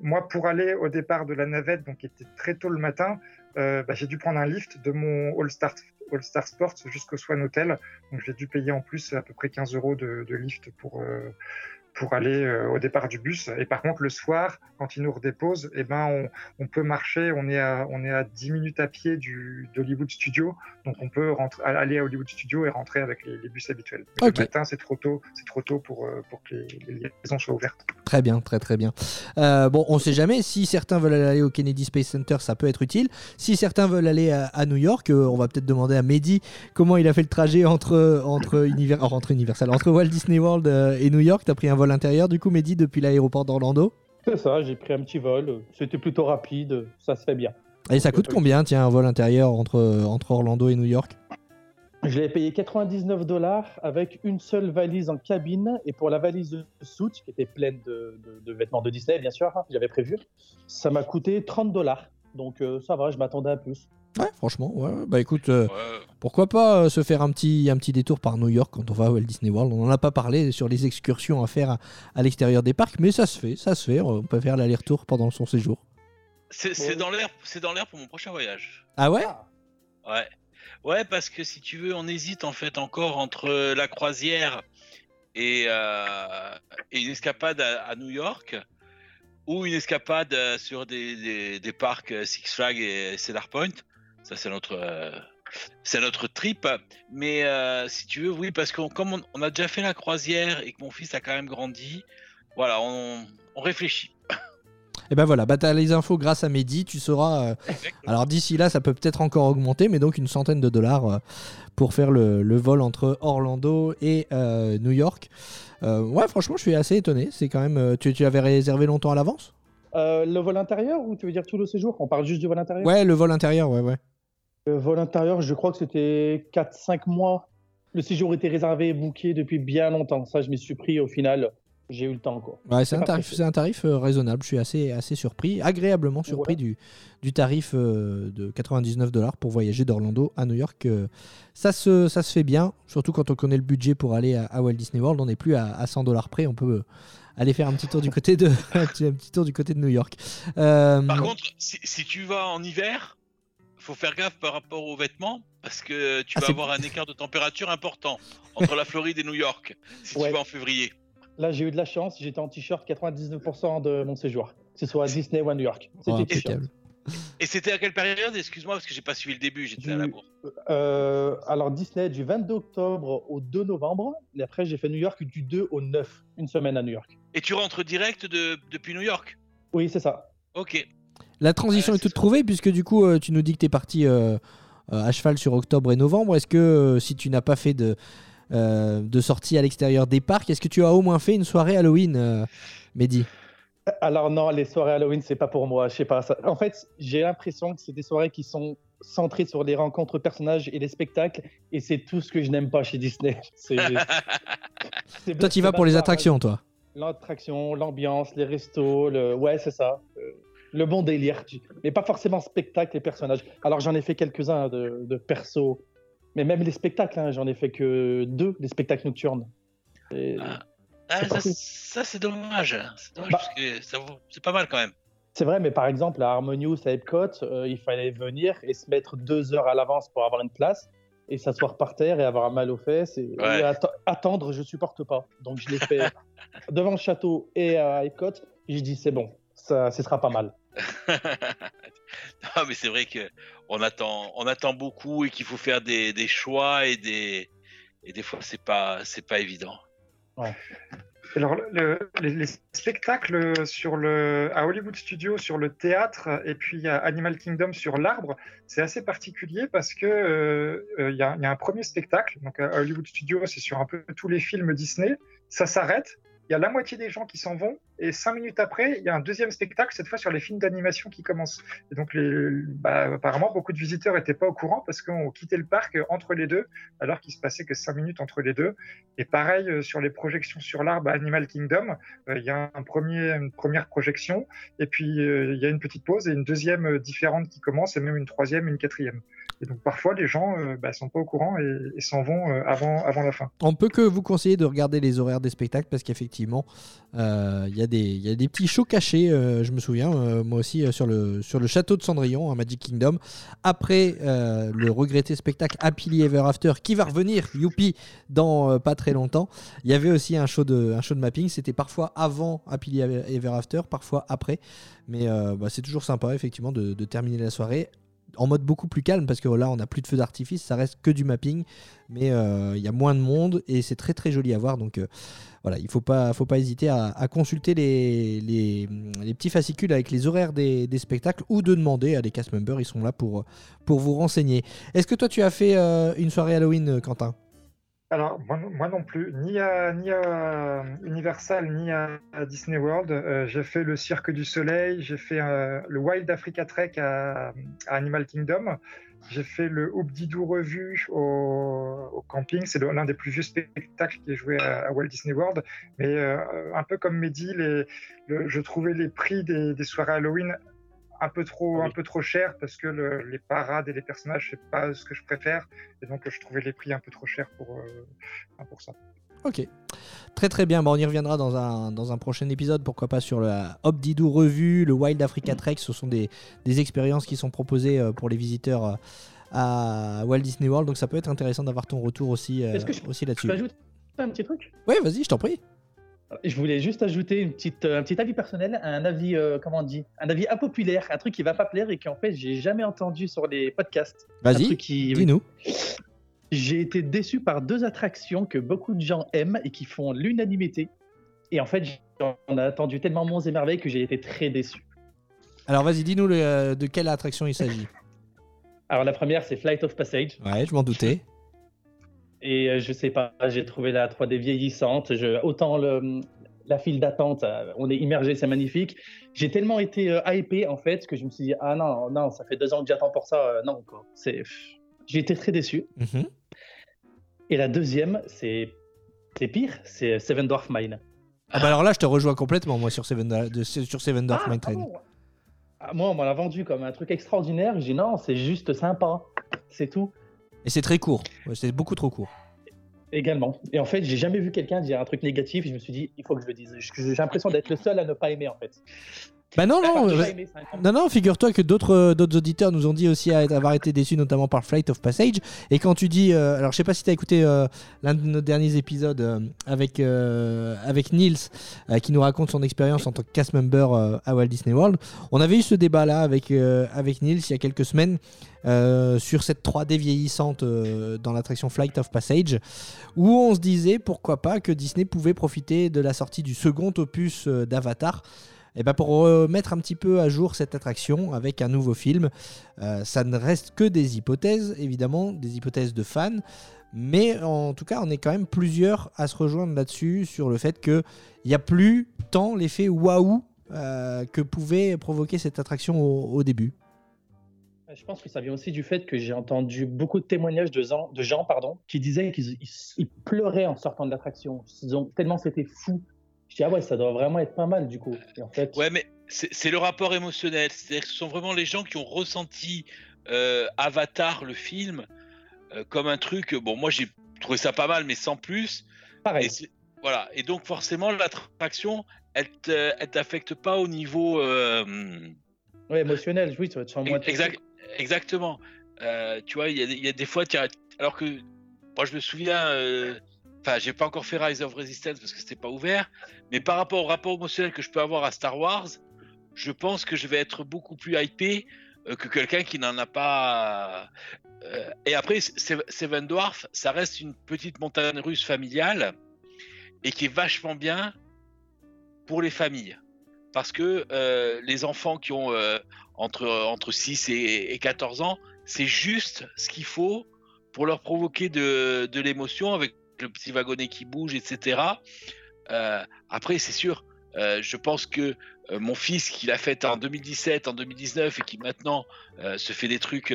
moi pour aller au départ de la navette donc qui était très tôt le matin bah, j'ai dû prendre un lift de mon All Star All Star Sports jusqu'au Swan Hotel. Donc j'ai dû payer en plus à peu près 15 euros de, lift pour pour aller euh, au départ du bus et par contre le soir quand il nous redépose eh ben on, on peut marcher on est à on est à 10 minutes à pied du d'Hollywood Studio donc on peut rentrer, aller à Hollywood Studio et rentrer avec les, les bus habituels. Le matin, c'est trop tôt, c'est trop tôt pour, euh, pour que les, les liaisons soient ouvertes. très bien, très très bien. Euh, bon, on sait jamais, si certains veulent aller au Kennedy Space Center, ça peut être utile. Si certains veulent aller à, à New York, euh, on va peut-être demander à Mehdi comment il a fait le trajet entre, entre, Univer- oh, entre Universal, entre Walt Disney World et New York. T'as pris un vol intérieur du coup, Mehdi, depuis l'aéroport d'Orlando C'est ça, j'ai pris un petit vol. C'était plutôt rapide, ça se fait bien. Et ça coûte combien, tiens, un vol intérieur entre, entre Orlando et New York? Je l'ai payé 99 dollars avec une seule valise en cabine. Et pour la valise de soute, qui était pleine de, de- de vêtements de Disney, bien sûr, hein, j'avais prévu, ça m'a coûté 30 dollars. Donc euh, ça va, je m'attendais à plus. Ouais, franchement, ouais. Bah écoute, euh, Ouais. pourquoi pas euh, se faire un petit, un petit détour par New York quand on va à Walt Disney World. On n'en a pas parlé sur les excursions à faire à, à l'extérieur des parcs, mais ça se fait, ça se fait. On peut faire l'aller-retour pendant son séjour. C'est Ouais. dans l'air, c'est dans l'air pour mon prochain voyage. Ah ouais? Ouais. Ouais, parce que si tu veux, on hésite en fait encore entre la croisière et, euh, et une escapade à, à New York ou une escapade euh, sur des, des, des parcs euh, Six Flags et Cedar Point. Ça, c'est notre, euh, c'est notre trip. Mais euh, si tu veux, oui, parce que comme on, on a déjà fait la croisière et que mon fils a quand même grandi, voilà, on, on réfléchit. Et ben voilà, bah t'as les infos grâce à Mehdi, tu sauras. euh, alors d'ici là, ça peut peut-être encore augmenter, mais donc une centaine de dollars euh, pour faire le, le vol entre Orlando et euh, New York. Euh, ouais, franchement, je suis assez étonné. C'est quand même. tu, tu avais réservé longtemps à l'avance? Euh, le vol intérieur ou tu veux dire tout le séjour? On parle juste du vol intérieur? Ouais, le vol intérieur, ouais, ouais. Le vol intérieur, je crois que c'était 4-5 mois. Le séjour était réservé et booké depuis bien longtemps. Ça, je m'y suis pris au final. J'ai eu le temps, quoi. Ouais, c'est un tarif, pressé. c'est un tarif euh, raisonnable. Je suis assez, assez surpris, agréablement surpris Ouais. du, du tarif euh, de 99 dollars pour voyager d'Orlando à New York. euh, ça, se, ça se fait bien, surtout quand on connaît le budget pour aller à, à Walt Disney World. On n'est plus à, à 100 dollars près. On peut aller faire un petit tour du côté de, *laughs* un petit, un petit tour du côté de New York. Euh, Par contre, si, si tu vas en hiver, faut faire gaffe par rapport aux vêtements parce que tu Ah, vas avoir un écart de température important entre la Floride et New York si Ouais. tu vas en février. Là, j'ai eu de la chance. J'étais en t-shirt 99% de mon séjour. Que ce soit à Disney ou à New York. oh, C'était impeccable. Et c'était à quelle période? Excuse-moi parce que j'ai pas suivi le début, j'étais à la bourre. Euh, alors Disney du 22 octobre au 2 novembre. Et après, j'ai fait New York du 2 au 9. Une semaine à New York. Et tu rentres direct de, depuis New York? Oui, c'est ça. Ok. La transition Ouais, est toute ça. trouvée puisque du coup, euh, tu nous dis que tu es parti euh, euh, à cheval sur octobre et novembre. Est-ce que euh, si tu n'as pas fait de, euh, de sortie à l'extérieur des parcs, est-ce que tu as au moins fait une soirée Halloween, euh, Mehdi? Alors non, les soirées Halloween, c'est pas pour moi. Je sais pas. Ça... En fait, j'ai l'impression que c'est des soirées qui sont centrées sur les rencontres personnages et les spectacles, et c'est tout ce que je n'aime pas chez Disney. *laughs* C'est- *laughs* Toi, tu vas pour les attractions, toi? L'attraction, l'ambiance, les restos, le... ouais, c'est ça. Euh, Le bon délire, tu- mais pas forcément spectacle et personnages. Alors j'en ai fait quelques-uns de, de perso, mais même les spectacles, hein, j'en ai fait que deux, les spectacles nocturnes. Et- Ah. Ah, ça, c'est dommage. C'est dommage Bah. parce que c'est pas mal quand même. C'est vrai, mais par exemple, à Harmonious, à Epcot, euh, il fallait venir et se mettre deux heures à l'avance pour avoir une place et s'asseoir par terre et avoir un mal aux fesses. Et, Ouais. et atte- attendre, je supporte pas. Donc je l'ai fait *laughs* devant le château et à Epcot. J'ai dit, c'est bon, ça, ce sera pas mal. *laughs* non, mais c'est vrai que on attend, on attend beaucoup et qu'il faut faire des, choix et des et des fois c'est pas c'est pas évident. Alors, le- les, les spectacles sur le, à Hollywood Studios sur le théâtre et puis à Animal Kingdom sur l'arbre, c'est assez particulier parce que euh, euh, il y, a, il y a un premier spectacle. Donc à Hollywood Studios, c'est sur un peu tous les films Disney. Ça s'arrête. Il y a la moitié des gens qui s'en vont et cinq minutes après, il y a un deuxième spectacle cette fois sur les films d'animation qui commence. Et donc, les, bah, apparemment, beaucoup de visiteurs n'étaient pas au courant parce qu'on quittait le parc entre les deux, alors qu'il se passait que cinq minutes entre les deux. Et pareil euh, sur les projections sur l'arbre Animal Kingdom, euh, il y a un premier, une première projection, et puis euh, il y a une petite pause et une deuxième différente qui commence, et même une troisième, une quatrième. Et donc parfois les gens ne bah, sont pas au courant et, s'en vont euh, avant, avant la fin. On peut que vous conseiller de regarder les horaires des spectacles parce qu'effectivement, euh, il y, a des- y a des petits shows cachés. euh, je me souviens, euh, moi aussi, euh, sur, le, sur le château de Cendrillon à Magic Kingdom. Après euh, le regretté spectacle Happily Ever After qui va revenir, youpi, dans euh, pas très longtemps. Il y avait aussi un show de, un show de mapping. C'était parfois avant Happily Ever After, parfois après. Mais euh, bah, c'est toujours sympa, effectivement, de terminer la soirée en mode beaucoup plus calme parce que là on n'a plus de feu d'artifice, ça reste que du mapping, mais euh, il y a moins de monde et c'est très très joli à voir. Donc euh, voilà, il pas, faut pas hésiter à, consulter les, petits fascicules avec les horaires des, spectacles ou de demander à des cast members, ils sont là pour, pour vous renseigner. Est-ce que toi tu as fait euh, une soirée Halloween, Quentin? Alors, moi, non- plus, ni à, ni à Universal, ni à, Disney World. Euh, j'ai fait le Cirque du Soleil, j'ai fait euh, le Wild Africa Trek à, Animal Kingdom, j'ai fait le Hoop-Didou Revue au, au camping. C'est l'un des plus vieux spectacles qui est joué à, Walt Disney World. Mais euh, un peu comme Mehdi, je trouvais les prix des soirées Halloween un peu trop, Oui. un peu trop chers parce que le- les parades et les personnages, c'est pas ce que je préfère. Et donc, je trouvais les prix un peu trop chers pour, euh, pour ça. Ok. Très très bien, Bon, on y reviendra dans un, dans un prochain épisode, pourquoi pas sur la Hop Didou Revue, le Wild Africa Trek, ce sont des, des expériences qui sont proposées euh, pour les visiteurs euh, à Walt Disney World, donc ça peut être intéressant d'avoir ton retour aussi, euh, Est-ce que je- aussi là-dessus. peux ajouter un petit truc? Ouais, vas-y, je t'en prie. Je voulais juste ajouter une petite, euh, un petit avis personnel, un avis, euh, comment on dit, un avis impopulaire, un truc qui va pas plaire et qu'en fait j'ai jamais entendu sur les podcasts. Vas-y, qui- dis-nous. J'ai été déçu par deux attractions que beaucoup de gens aiment et qui font l'unanimité. Et en fait, j'en ai attendu tellement monts et merveilles que j'ai été très déçu. Alors vas-y, dis-nous euh, de quelle attraction il s'agit. *laughs* Alors la première, c'est Flight of Passage. Ouais, je m'en doutais. Et euh, je sais pas, j'ai trouvé la 3D vieillissante. Je, autant le, la file d'attente, euh, on est immergé, c'est magnifique. J'ai tellement été euh, hypé en fait que je me suis dit ah non non, ça fait deux ans que j'attends pour ça. euh, non quoi. C'est, j'ai été très déçu. Mhm. Et la deuxième, c'est c'est pire, c'est Seven Dwarf Mine. Ah bah alors là, je te rejoins complètement, moi, sur Seven, de- sur Seven Dwarf Ah, Mine Train. pardon. Ah, moi, on l'a vendu comme un truc extraordinaire. J'ai dit non, c'est juste sympa, c'est tout. Et c'est très court. C'est beaucoup trop court. Également. Et en fait, j'ai jamais vu quelqu'un dire un truc négatif. Je me suis dit, il faut que je le dise. J'ai l'impression d'être le seul à ne pas aimer en fait. Bah non, Enfin, non. aimé, Non, non, figure-toi que d'autres euh, d'autres auditeurs nous ont dit aussi à- avoir été déçus, notamment par Flight of Passage. Et quand tu dis. euh, alors, je sais pas si tu as écouté euh, l'un de nos derniers épisodes euh, avec, avec Niels, qui nous raconte son expérience en tant que cast member à Walt Disney World. On avait eu ce débat-là avec, avec Niels il y a quelques semaines. euh, sur cette 3D vieillissante euh, dans l'attraction Flight of Passage, où on se disait pourquoi pas que Disney pouvait profiter de la sortie du second opus euh, d'Avatar et ben pour remettre un petit peu à jour cette attraction avec un nouveau film. Euh, ça ne reste que des hypothèses, évidemment, des hypothèses de fans. Mais en tout cas, on est quand même plusieurs à se rejoindre là-dessus sur le fait qu'il n'y a plus tant l'effet waouh euh, que pouvait provoquer cette attraction au, début. Je pense que ça vient aussi du fait que j'ai entendu beaucoup de témoignages de gens, pardon, qui disaient qu'ils ils- ils pleuraient en sortant de l'attraction. Tellement c'était fou. Je dis ah ouais, ça doit vraiment être pas mal du coup. Et en fait, Ouais, mais c'est le rapport émotionnel. C'est-à-dire que ce sont vraiment les gens qui ont ressenti euh, Avatar, le film, euh, comme un truc. Bon, moi j'ai trouvé ça pas mal, mais sans plus. pareil. Et voilà. Et donc forcément, l'attraction, elle te- elle t'affecte pas au niveau. euh, Ouais, émotionnel, oui, vas te sentir moins exact- exactement. Euh, tu vois, il y, a des- il y a des fois, alors que moi je me souviens. Enfin, j'ai pas encore fait Rise of Resistance parce que c'était pas ouvert, mais par rapport au rapport émotionnel que je peux avoir à Star Wars, je pense que je vais être beaucoup plus hypé euh, que quelqu'un qui n'en a pas. Euh, et après, Se- Seven Dwarf, ça reste une petite montagne russe familiale et qui est vachement bien pour les familles. Parce que euh, les enfants qui ont entre, entre 6 et, et 14 ans, c'est juste ce qu'il faut pour leur provoquer de, de l'émotion avec le petit wagonnet qui bouge, etc. Euh, après, c'est sûr, euh, je pense que euh, mon fils, qui l'a fait en 2017, en 2019 et qui maintenant se fait des trucs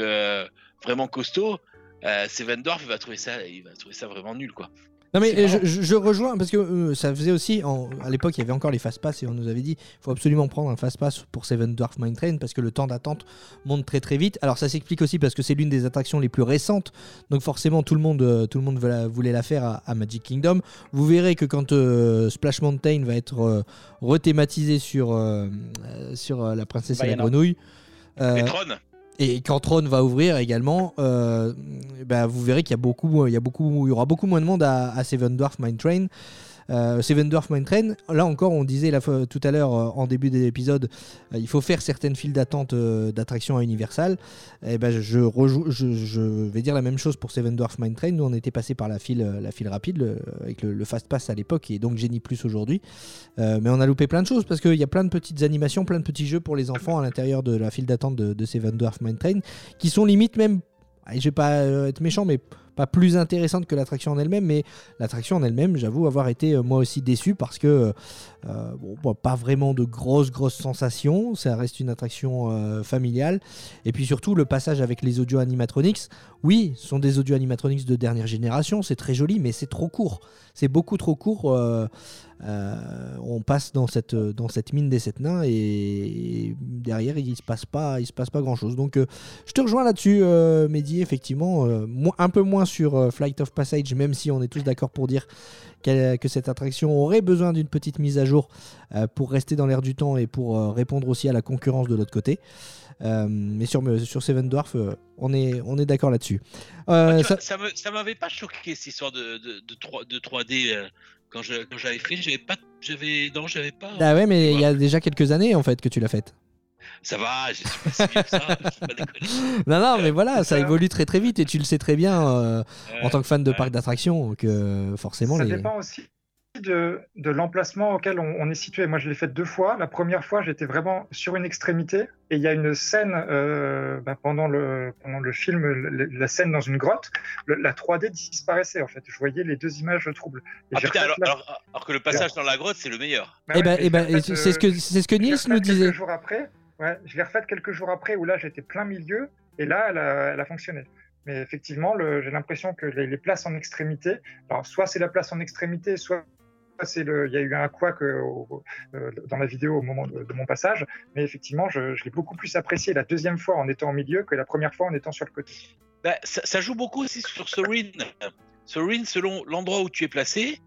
vraiment costauds, euh, Seven Dwarf, il va trouver ça, il va trouver ça vraiment nul, quoi. Non mais C'est je, je- je rejoins parce que euh, ça faisait aussi en- à l'époque il y avait encore les fast pass et on nous avait dit il faut absolument prendre un fast pass pour Seven Dwarf Mine Train parce que le temps d'attente monte très très vite. Alors ça s'explique aussi parce que c'est l'une des attractions les plus récentes donc forcément tout le monde euh, tout le monde la- voulait la faire à, à Magic Kingdom. Vous verrez que quand euh, Splash Mountain va être euh, rethématisé sur euh, euh, sur euh, la princesse et la grenouille. euh, et quand Tron va ouvrir également, euh, bah, vous verrez qu'il y y y aura beaucoup moins de monde à, à Seven Dwarf Mine Train. Euh, Seven Dwarf Mine Train, là encore, on disait tout à l'heure euh, en début de l'épisode, euh, il faut faire certaines files d'attente euh, d'attractions à Universal. Et ben, je, vais dire la même chose pour Seven Dwarf Mine Train. Nous, on était passé par la file, la file rapide le- avec le, Fast Pass à l'époque et donc Genie Plus aujourd'hui. Mais on a loupé plein de choses parce qu'il y a plein de petites animations, plein de petits jeux pour les enfants à l'intérieur de la file d'attente de, de Seven Dwarf Mine Train qui sont limite même, je vais pas être méchant, mais pas plus intéressantes que l'attraction en elle-même. Mais l'attraction en elle-même, j'avoue avoir été euh, moi aussi déçu parce que, euh, bon, bon, pas vraiment de grosses, grosses sensations. Ça reste une attraction euh, familiale. Et puis surtout, le passage avec les audio animatronics. Oui, ce sont des audio animatronics de dernière génération, c'est très joli, mais c'est trop court. C'est beaucoup trop court. euh, euh, on passe dans cette, dans cette mine des sept nains et derrière il se passe pas, il se passe pas grand chose. Donc euh, je te rejoins là-dessus, euh, Mehdi, effectivement, euh, un peu moins sur Flight of Passage, même si on est tous d'accord pour dire que cette attraction aurait besoin d'une petite mise à jour pour rester dans l'air du temps et pour répondre aussi à la concurrence de l'autre côté. Mais sur, sur Seven Dwarf, on est, on est d'accord là-dessus. Ça- ça, m'avait pas choqué cette histoire de, de, de, 3, de 3D euh, quand, je, quand j'avais fait. J'avais pas, j'avais, non, j'avais pas. Ah ouais, mais il y a déjà quelques années en fait que tu l'as faite. Ça va, je suis pas ça. pas. *laughs* Non, non, mais voilà, ça ça. évolue très très vite et tu le sais très bien euh, en Euh, tant que fan de ouais. parc d'attractions que forcément Ça les. dépend aussi de, de l'emplacement auquel on, on est situé. Moi, je l'ai fait deux fois. La première fois, j'étais vraiment sur une extrémité et il y a une scène euh, bah, pendant, le, pendant le film, le- la scène dans une grotte, le- la 3D disparaissait en fait. Je voyais les deux images troubles. Et Ah putain, alors, la- alors- alors que le passage dans la grotte, c'est le meilleur. Bah Eh ouais, ben, et eh ben, et refaite, c'est ce que euh, c'est ce que Nils nous disait. Quelques jours après, ouais, je l'ai refaite quelques jours après où là j'étais plein milieu et là elle a, elle a fonctionné. Mais effectivement, le- j'ai l'impression que les, les places en extrémité, alors soit c'est la place en extrémité, soit il y a eu un couac au- euh, dans la vidéo au moment de, mon passage, mais effectivement, je, l'ai beaucoup plus apprécié la deuxième fois en étant au milieu que la première fois en étant sur le côté. Bah, ça, joue beaucoup aussi sur Sorin. Sorin, selon l'endroit où tu es placé,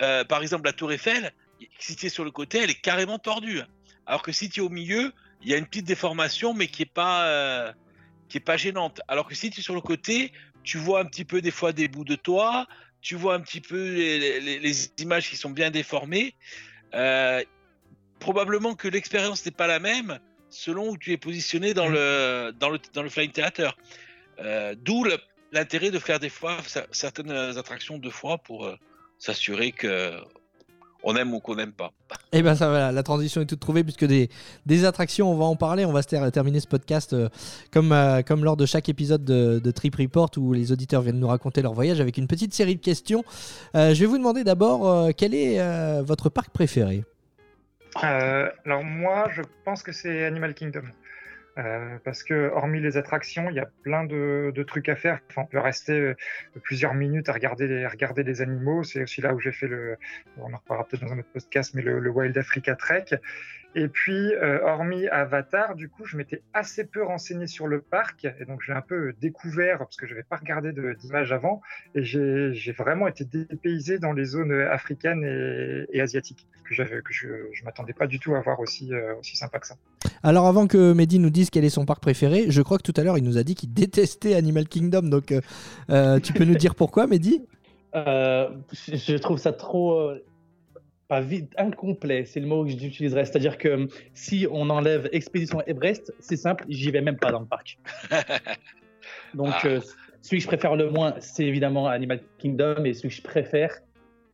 euh, par exemple la tour Eiffel, si tu es sur le côté, elle est carrément tordue. Alors que si tu es au milieu, il y a une petite déformation, mais qui est pas, euh, pas gênante. Alors que si tu es sur le côté, tu vois un petit peu des fois des bouts de toit, tu vois un petit peu les, les- les images qui sont bien déformées. Euh, probablement que l'expérience n'est pas la même selon où tu es positionné dans le, dans le, dans le Flying Theater. Euh, D'où l'intérêt de faire des fois cer- certaines attractions deux fois pour euh, s'assurer que on aime ou qu'on n'aime pas. *laughs* Et ben ça voilà, la transition est toute trouvée puisque des, des attractions, on va en parler, on va se ter- terminer ce podcast euh, comme, euh, comme lors de chaque épisode de, de Trip Report où les auditeurs viennent nous raconter leur voyage avec une petite série de questions. Euh, je vais vous demander d'abord euh, quel est euh, votre parc préféré? Euh, alors moi, je pense que c'est Animal Kingdom. Euh, parce que hormis les attractions, il y a plein de, trucs à faire. On peut rester euh, plusieurs minutes à regarder les, animaux. C'est aussi là où j'ai fait le, on en reparlera peut-être dans un autre podcast, mais le Wild Africa Trek. Et puis, euh, hormis Avatar, du coup, je m'étais assez peu renseigné sur le parc, et donc j'ai un peu découvert parce que je n'avais pas regardé d'images avant, et j'ai vraiment été dépaysé dans les zones africaines et, et asiatiques que que je, je m'attendais pas du tout à voir aussi euh, aussi sympa que ça. Alors avant que Mehdi nous dise quel est son parc préféré, je crois que tout à l'heure il nous a dit qu'il détestait Animal Kingdom, donc euh, tu peux nous dire pourquoi Mehdi? Euh, je je trouve ça trop. Pas vide, incomplet, c'est le mot que j'utiliserais. C'est-à-dire que euh, si on enlève Expédition Everest, c'est simple, j'y vais même pas dans le parc. *laughs* Donc, Ah. euh, celui que je préfère le moins, c'est évidemment Animal Kingdom, et celui que je préfère,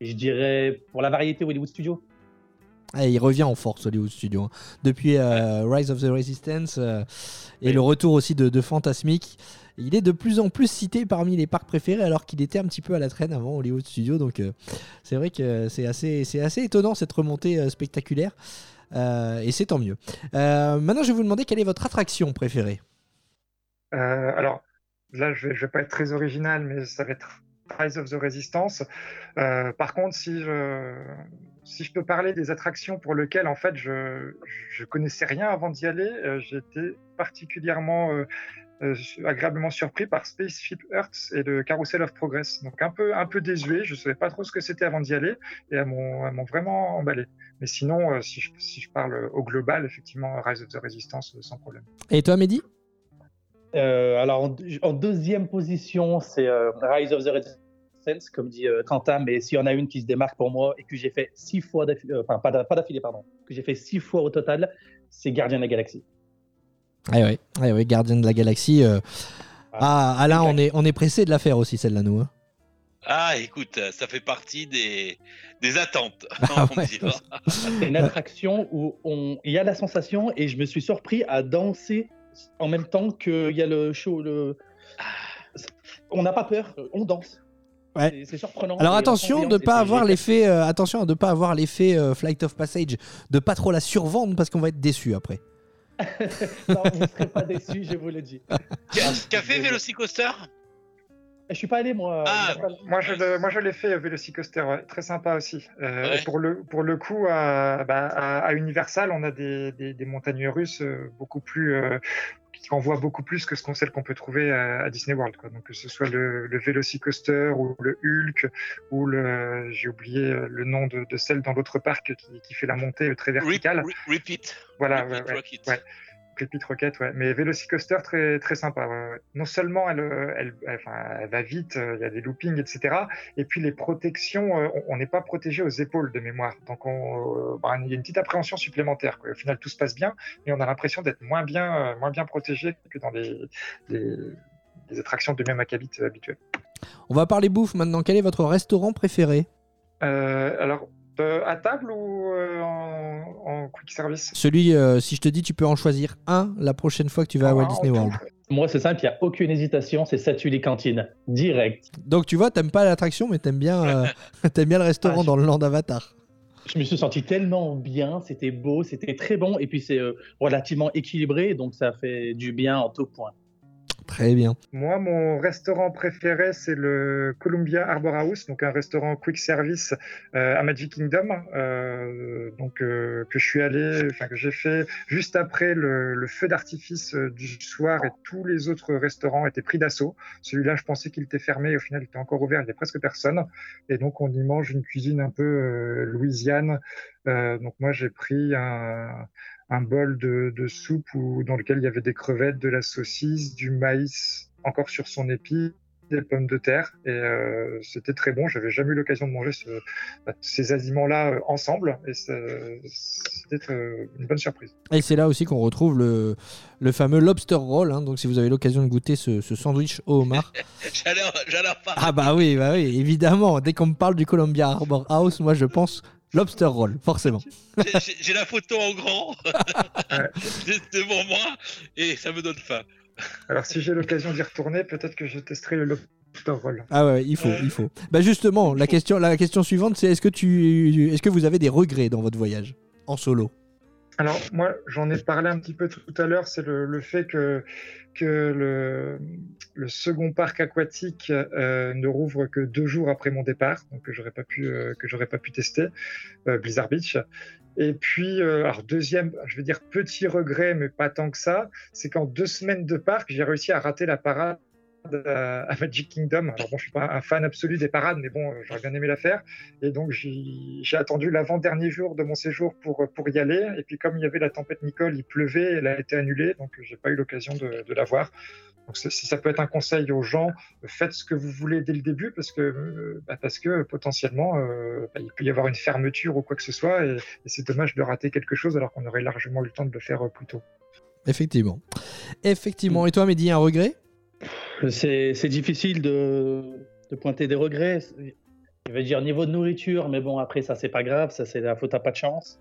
je dirais pour la variété Hollywood Studio. Ah, il revient en force Hollywood Studio. hein. Depuis euh, Rise of the Resistance euh, et Oui. le retour aussi de, de Fantasmic, il est de plus en plus cité parmi les parcs préférés alors qu'il était un petit peu à la traîne avant Hollywood Studio. Donc euh, c'est vrai que c'est assez, c'est assez étonnant cette remontée euh, spectaculaire. Euh, et c'est tant mieux. Maintenant, je vais vous demander quelle est votre attraction préférée. Alors là, je vais, je vais pas être très original, mais ça va être Rise of the Resistance. Par contre, si je, si je peux parler des attractions pour lesquelles en fait je, je connaissais rien avant d'y aller, été particulièrement euh, agréablement surpris par Spaceship Earth et le Carousel of Progress. Donc un peu un peu désuet, je savais pas trop ce que c'était avant d'y aller et elles m'ont vraiment emballé. Mais sinon, euh, si, je, si je parle au global, effectivement, Rise of the Resistance euh, sans problème. Et toi, Mehdi? Euh, alors, en, en deuxième position, c'est euh, Rise of the Resistance, comme dit euh, Quentin, mais s'il y en a une qui se démarque pour moi et que j'ai fait six fois d'affilée, euh, enfin, pas d'affilée, pardon, que j'ai fait six fois au total, c'est Gardien de la Galaxie. Ah ouais, ouais, ouais, Gardien de la Galaxie. euh, Ah, Alain, on est, on est pressé de la faire aussi, celle-là, nous. hein. Ah, écoute, ça fait partie des, des attentes. Ah *laughs* ouais. C'est une attraction où on, il y a la sensation et je me suis surpris à danser en même temps qu'il y a le show. Le... On n'a pas peur, on danse. Ouais. C'est- surprenant. Alors on attention de pas avoir l'effet, euh, attention à de pas avoir l'effet euh, Flight of Passage, de pas trop la survendre parce qu'on va être déçu après. *laughs* non, vous ne serez pas déçus, je vous le dis. Café Velocicoaster Je suis pas allé moi. Ah, Moi, je le- moi, je l'ai fait, Velocicoaster, ouais. très sympa aussi. Euh, Ouais. pour, le, pour le coup, à, bah, à, à Universal, on a des, des, des montagnes russes euh, beaucoup plus. euh, qui envoient beaucoup plus que ce qu'on sait qu'on peut trouver à, à Disney World. Quoi. Donc, que ce soit le, le Velocicoaster ou le Hulk ou le. J'ai oublié euh, le nom de, de celle dans l'autre parc qui, qui fait la montée très verticale. re- repeat. Voilà, Repeat ouais, ouais, Rocket. ouais. Repeat Rocket, ouais. Mais Velocicoaster, très, très sympa. ouais. Non seulement elle, euh, elle, elle- va vite, euh, il y a des loopings, etc. Et puis les protections, euh, on- n'est pas protégé aux épaules de mémoire. Donc on, bah, il y a une petite appréhension supplémentaire. Quoi. Au final, tout se passe bien, mais on a l'impression d'être moins bien, moins bien protégé que dans les, les, les attractions de même acabit habituelles. On va parler bouffe maintenant. Quel est votre restaurant préféré? Euh, alors, à table ou euh, en, en quick service? Celui, euh, si je te dis, tu peux en choisir un la prochaine fois que tu vas à Walt Ah, Disney en World. Moi, c'est simple, il n'y a aucune hésitation, c'est Satuli Cantine. Direct. Donc tu vois, t'aimes pas l'attraction, mais t'aimes bien, euh, *laughs* *laughs* t'aimes bien le restaurant Ah, je- dans le land Avatar. Je me suis senti tellement bien, c'était beau, c'était très bon, et puis c'est euh, relativement équilibré, donc ça fait du bien en tout point. Très bien. Moi, mon restaurant préféré, c'est le Columbia Arbor House, donc un restaurant quick service euh, à Magic Kingdom, euh, donc euh, que je suis allé, que j'ai fait juste après le, feu d'artifice du soir et tous les autres restaurants étaient pris d'assaut. Celui-là, je pensais qu'il était fermé, au final, il était encore ouvert, il y a presque personne, et donc on y mange une cuisine un peu louisiane. Donc moi, j'ai pris un un bol de, de soupe où, dans lequel il y avait des crevettes, de la saucisse, du maïs encore sur son épi, des pommes de terre. Et euh, c'était très bon. J'avais jamais eu l'occasion de manger ce- ces aliments-là euh, ensemble. Et c'était euh, une bonne surprise. Et c'est là aussi qu'on retrouve le, le fameux lobster roll. hein. Donc si vous avez l'occasion de goûter ce, ce sandwich au homard. J'allais j'allais en parler. ah bah oui, bah oui, évidemment. Dès qu'on me parle du Columbia Arbor House, moi je pense lobster roll, forcément. J'ai- la photo en grand *laughs* devant moi et ça me donne faim. Alors, si j'ai l'occasion d'y retourner, peut-être que je testerai le lobster roll. Ah ouais, il faut, il faut. Bah justement, la question, la question suivante, c'est est-ce que tu, est-ce que vous avez des regrets dans votre voyage en solo? Alors moi, j'en ai parlé un petit peu tout à l'heure, c'est le, fait que, le, second parc aquatique euh, ne rouvre que deux jours après mon départ, donc que j'aurais pas pu euh, que j'aurais pas pu tester euh, Blizzard Beach. Et puis, alors deuxième, je vais dire petit regret, mais pas tant que ça, c'est qu'en deux semaines de parc, j'ai réussi à rater la parade à Magic Kingdom. Alors bon, je suis pas un fan absolu des parades, mais bon, euh, j'aurais bien aimé la faire. Et donc, j'ai attendu l'avant-dernier jour de mon séjour pour, pour y aller. Et puis, comme il y avait la tempête Nicole, il pleuvait, elle a été annulée. Donc, j'ai pas eu l'occasion de, la voir. Donc, si ça peut être un conseil aux gens, faites ce que vous voulez dès le début parce que, euh, bah, parce que potentiellement, euh, bah, il peut y avoir une fermeture ou quoi que ce soit. Et, c'est dommage de rater quelque chose alors qu'on aurait largement eu le temps de le faire euh, plus tôt. Effectivement. Effectivement. Et toi, Mehdi, un regret? C'est difficile de, de pointer des regrets. Je vais dire niveau de nourriture, mais bon, après, ça, c'est pas grave, ça, c'est la faute à pas de chance.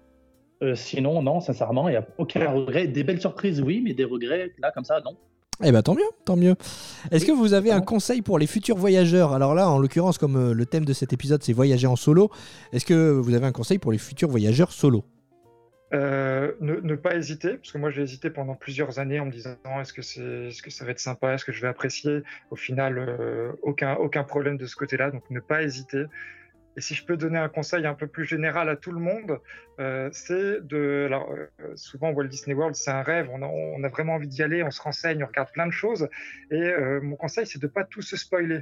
Euh, sinon, non, sincèrement, il n'y a aucun regret. Des belles surprises, oui, mais des regrets, là, comme ça, non. Eh ben tant mieux, tant mieux. Est-ce que vous avez un conseil pour les futurs voyageurs? Alors là, en l'occurrence, comme euh, le thème de cet épisode, c'est voyager en solo, est-ce que vous avez un conseil pour les futurs voyageurs solo? Euh, ne, ne pas hésiter, parce que moi j'ai hésité pendant plusieurs années en me disant est-ce que, c'est, est-ce que ça va être sympa, est-ce que je vais apprécier? Au final, euh, aucun, aucun problème de ce côté-là, donc ne pas hésiter. Et si je peux donner un conseil un peu plus général à tout le monde, euh, c'est de. Alors, euh, souvent, Walt Disney World, c'est un rêve, on a, vraiment envie d'y aller, on se renseigne, on regarde plein de choses. Et euh, mon conseil, c'est de pas tout se spoiler,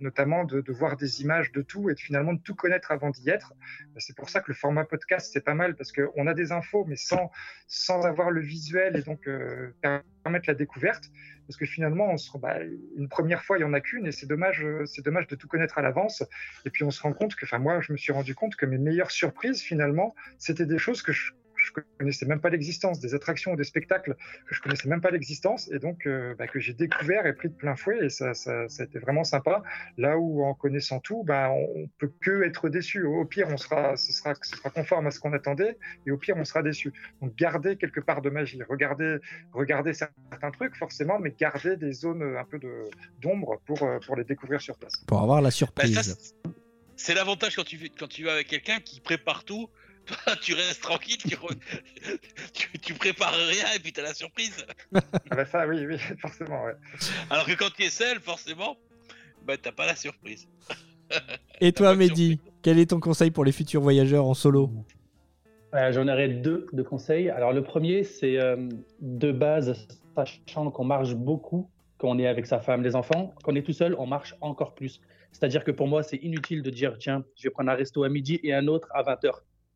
notamment de, de voir des images de tout et de finalement de tout connaître avant d'y être. C'est pour ça que le format podcast, c'est pas mal parce qu'on a des infos, mais sans, sans avoir le visuel et donc permettre la découverte. Parce que finalement, on se, bah, une première fois, il n'y en a qu'une et c'est dommage, euh, c'est dommage de tout connaître à l'avance. Et puis on se rend compte que, enfin, moi, je me suis rendu compte que mes meilleures surprises, finalement, c'était des choses que je je connaissais même pas l'existence, des attractions ou des spectacles que je connaissais même pas l'existence, et donc euh, bah, que j'ai découvert et pris de plein fouet, et ça, ça, ça a été vraiment sympa. Là où en connaissant tout, bah, on peut que être déçu. Au pire, on sera, ce sera, ce sera conforme à ce qu'on attendait, et au pire, on sera déçu. Donc garder quelque part de magie, regarder, regarder certains trucs forcément, mais garder des zones un peu de d'ombre pour euh, pour les découvrir sur place. Pour avoir la Bah, surprise. c'est- l'avantage quand tu, quand tu vas avec quelqu'un qui prépare tout. Toi, tu restes tranquille, tu, re- *laughs* tu, tu prépares rien et puis t'as la surprise. Ah bah ça, oui, oui, *laughs* forcément. Ouais. Alors que quand tu es seul, forcément, bah t'as pas la surprise. Et toi, Mehdi, quel est ton conseil pour les futurs voyageurs en solo? Euh, J'en aurais deux de conseils. Alors, le premier, c'est euh, de base, sachant qu'on marche beaucoup quand on est avec sa femme, les enfants. Quand on est tout seul, on marche encore plus. C'est-à-dire que pour moi, c'est inutile de dire tiens, je vais prendre un resto à midi et un autre à 20h.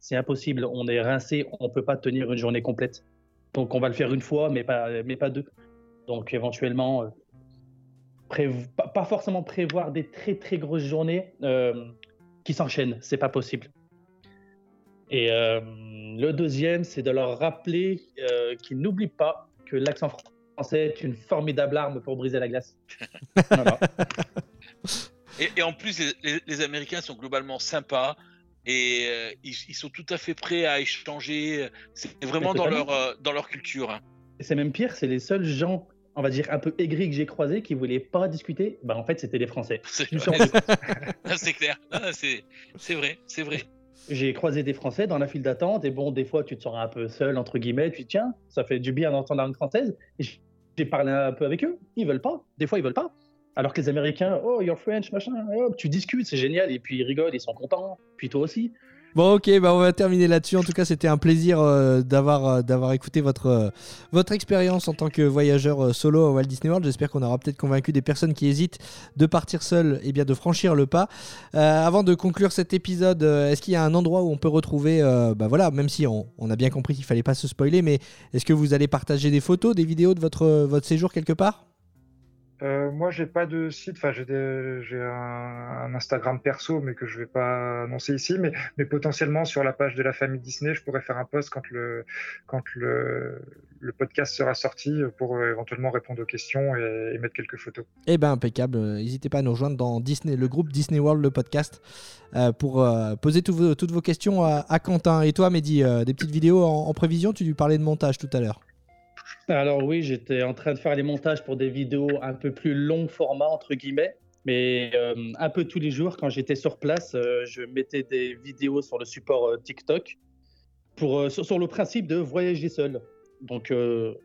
C'est impossible. On est rincé, on ne peut pas tenir une journée complète. Donc, on va le faire une fois, mais pas, mais pas deux. Donc, éventuellement, euh, pas, pas forcément prévoir des très très grosses journées euh, qui s'enchaînent. C'est pas possible. Et euh, le deuxième, c'est de leur rappeler euh, qu'ils n'oublient pas que l'accent français est une formidable arme pour briser la glace. *laughs* Voilà. Et, et en plus, les, les- les Américains sont globalement sympas. Et euh, ils, ils sont tout à fait prêts à échanger. C'est vraiment dans leur, euh, dans leur culture. hein. C'est même pire, c'est les seuls gens, on va dire, un peu aigris que j'ai croisés qui voulaient pas discuter. Bah, en fait, c'était les Français. *laughs* *laughs* C'est clair. C'est vrai, c'est vrai. J'ai croisé des Français dans la file d'attente et bon, des fois, tu te sens un peu seul, entre guillemets. Tu tiens, ça fait du bien d'entendre la langue française. J'ai parlé un peu avec eux. Ils veulent pas. Des fois, ils veulent pas. Alors que les Américains, oh, you're French, machin, hop, tu discutes, c'est génial. Et puis ils rigolent, ils sont contents. Puis toi aussi. Bon, ok, bah on va terminer là-dessus. En tout cas, c'était un plaisir euh, d'avoir euh, d'avoir écouté votre euh, votre expérience en tant que voyageur solo à Walt Disney World. J'espère qu'on aura peut-être convaincu des personnes qui hésitent de partir seules et bien de franchir le pas. Avant de conclure cet épisode, est-ce qu'il y a un endroit où on peut retrouver, bah voilà, même si on, on a bien compris qu'il fallait pas se spoiler, mais est-ce que vous allez partager des photos, des vidéos de votre votre séjour quelque part? Euh, moi, j'ai pas de site. Enfin, j'ai un, un Instagram perso, mais que je vais pas annoncer ici. Mais, potentiellement sur la page de la famille Disney, je pourrais faire un post quand le quand le, podcast sera sorti pour euh, éventuellement répondre aux questions et, et mettre quelques photos. Eh ben impeccable. N'hésitez pas à nous rejoindre dans Disney, le groupe Disney World, le podcast, euh, pour poser toutes vos questions à, Quentin. Et toi, Mehdi, des petites vidéos en, en prévision Tu lui parlais de montage tout à l'heure. Alors oui, j'étais en train de faire les montages pour des vidéos un peu plus long format, entre guillemets. Mais euh, un peu tous les jours, quand j'étais sur place, euh, je mettais des vidéos sur le support euh, TikTok pour, sur, le principe de voyager seul. Donc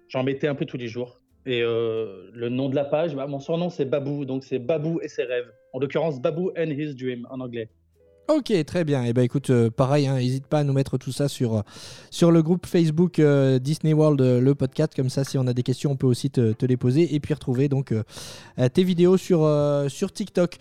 j'en mettais un peu tous les jours. Et le nom de la page, bah, mon surnom c'est Babou, donc c'est Babou et ses rêves. En l'occurrence, Babou and his dream en anglais. Ok, très bien. Et ben écoute, euh, pareil, hein, n'hésite pas à nous mettre tout ça sur, sur le groupe Facebook euh, Disney World, euh, le podcast. Comme ça, si on a des questions, on peut aussi te, te les poser et puis retrouver donc tes vidéos sur, sur TikTok.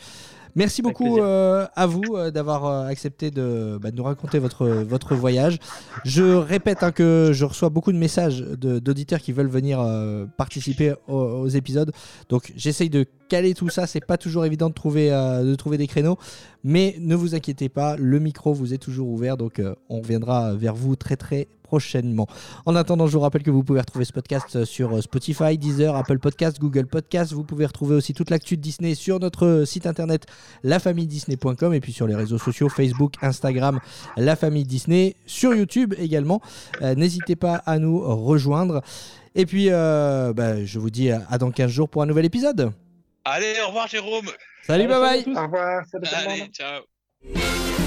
Merci beaucoup euh, à vous euh, d'avoir euh, accepté de, bah, de nous raconter votre, votre voyage. Je répète hein, que je reçois beaucoup de messages de- d'auditeurs qui veulent venir euh, participer aux, aux épisodes. Donc j'essaye de caler tout ça. C'est pas toujours évident de trouver, de trouver des créneaux. Mais ne vous inquiétez pas, le micro vous est toujours ouvert. Donc on reviendra vers vous très très prochainement. En attendant, je vous rappelle que vous pouvez retrouver ce podcast euh, sur euh, Spotify, Deezer, Apple Podcast, Google Podcast. Vous pouvez retrouver aussi toute l'actu de Disney sur notre euh, site internet lafamilledisney.com et puis sur les réseaux sociaux Facebook, Instagram, La Famille Disney, sur YouTube également. Euh, N'hésitez pas à nous rejoindre. Et puis, euh, bah, je vous dis à dans 15 jours pour un nouvel épisode. Allez, au revoir Jérôme. Salut, bye bye. Au revoir. Salut. Allez, ciao.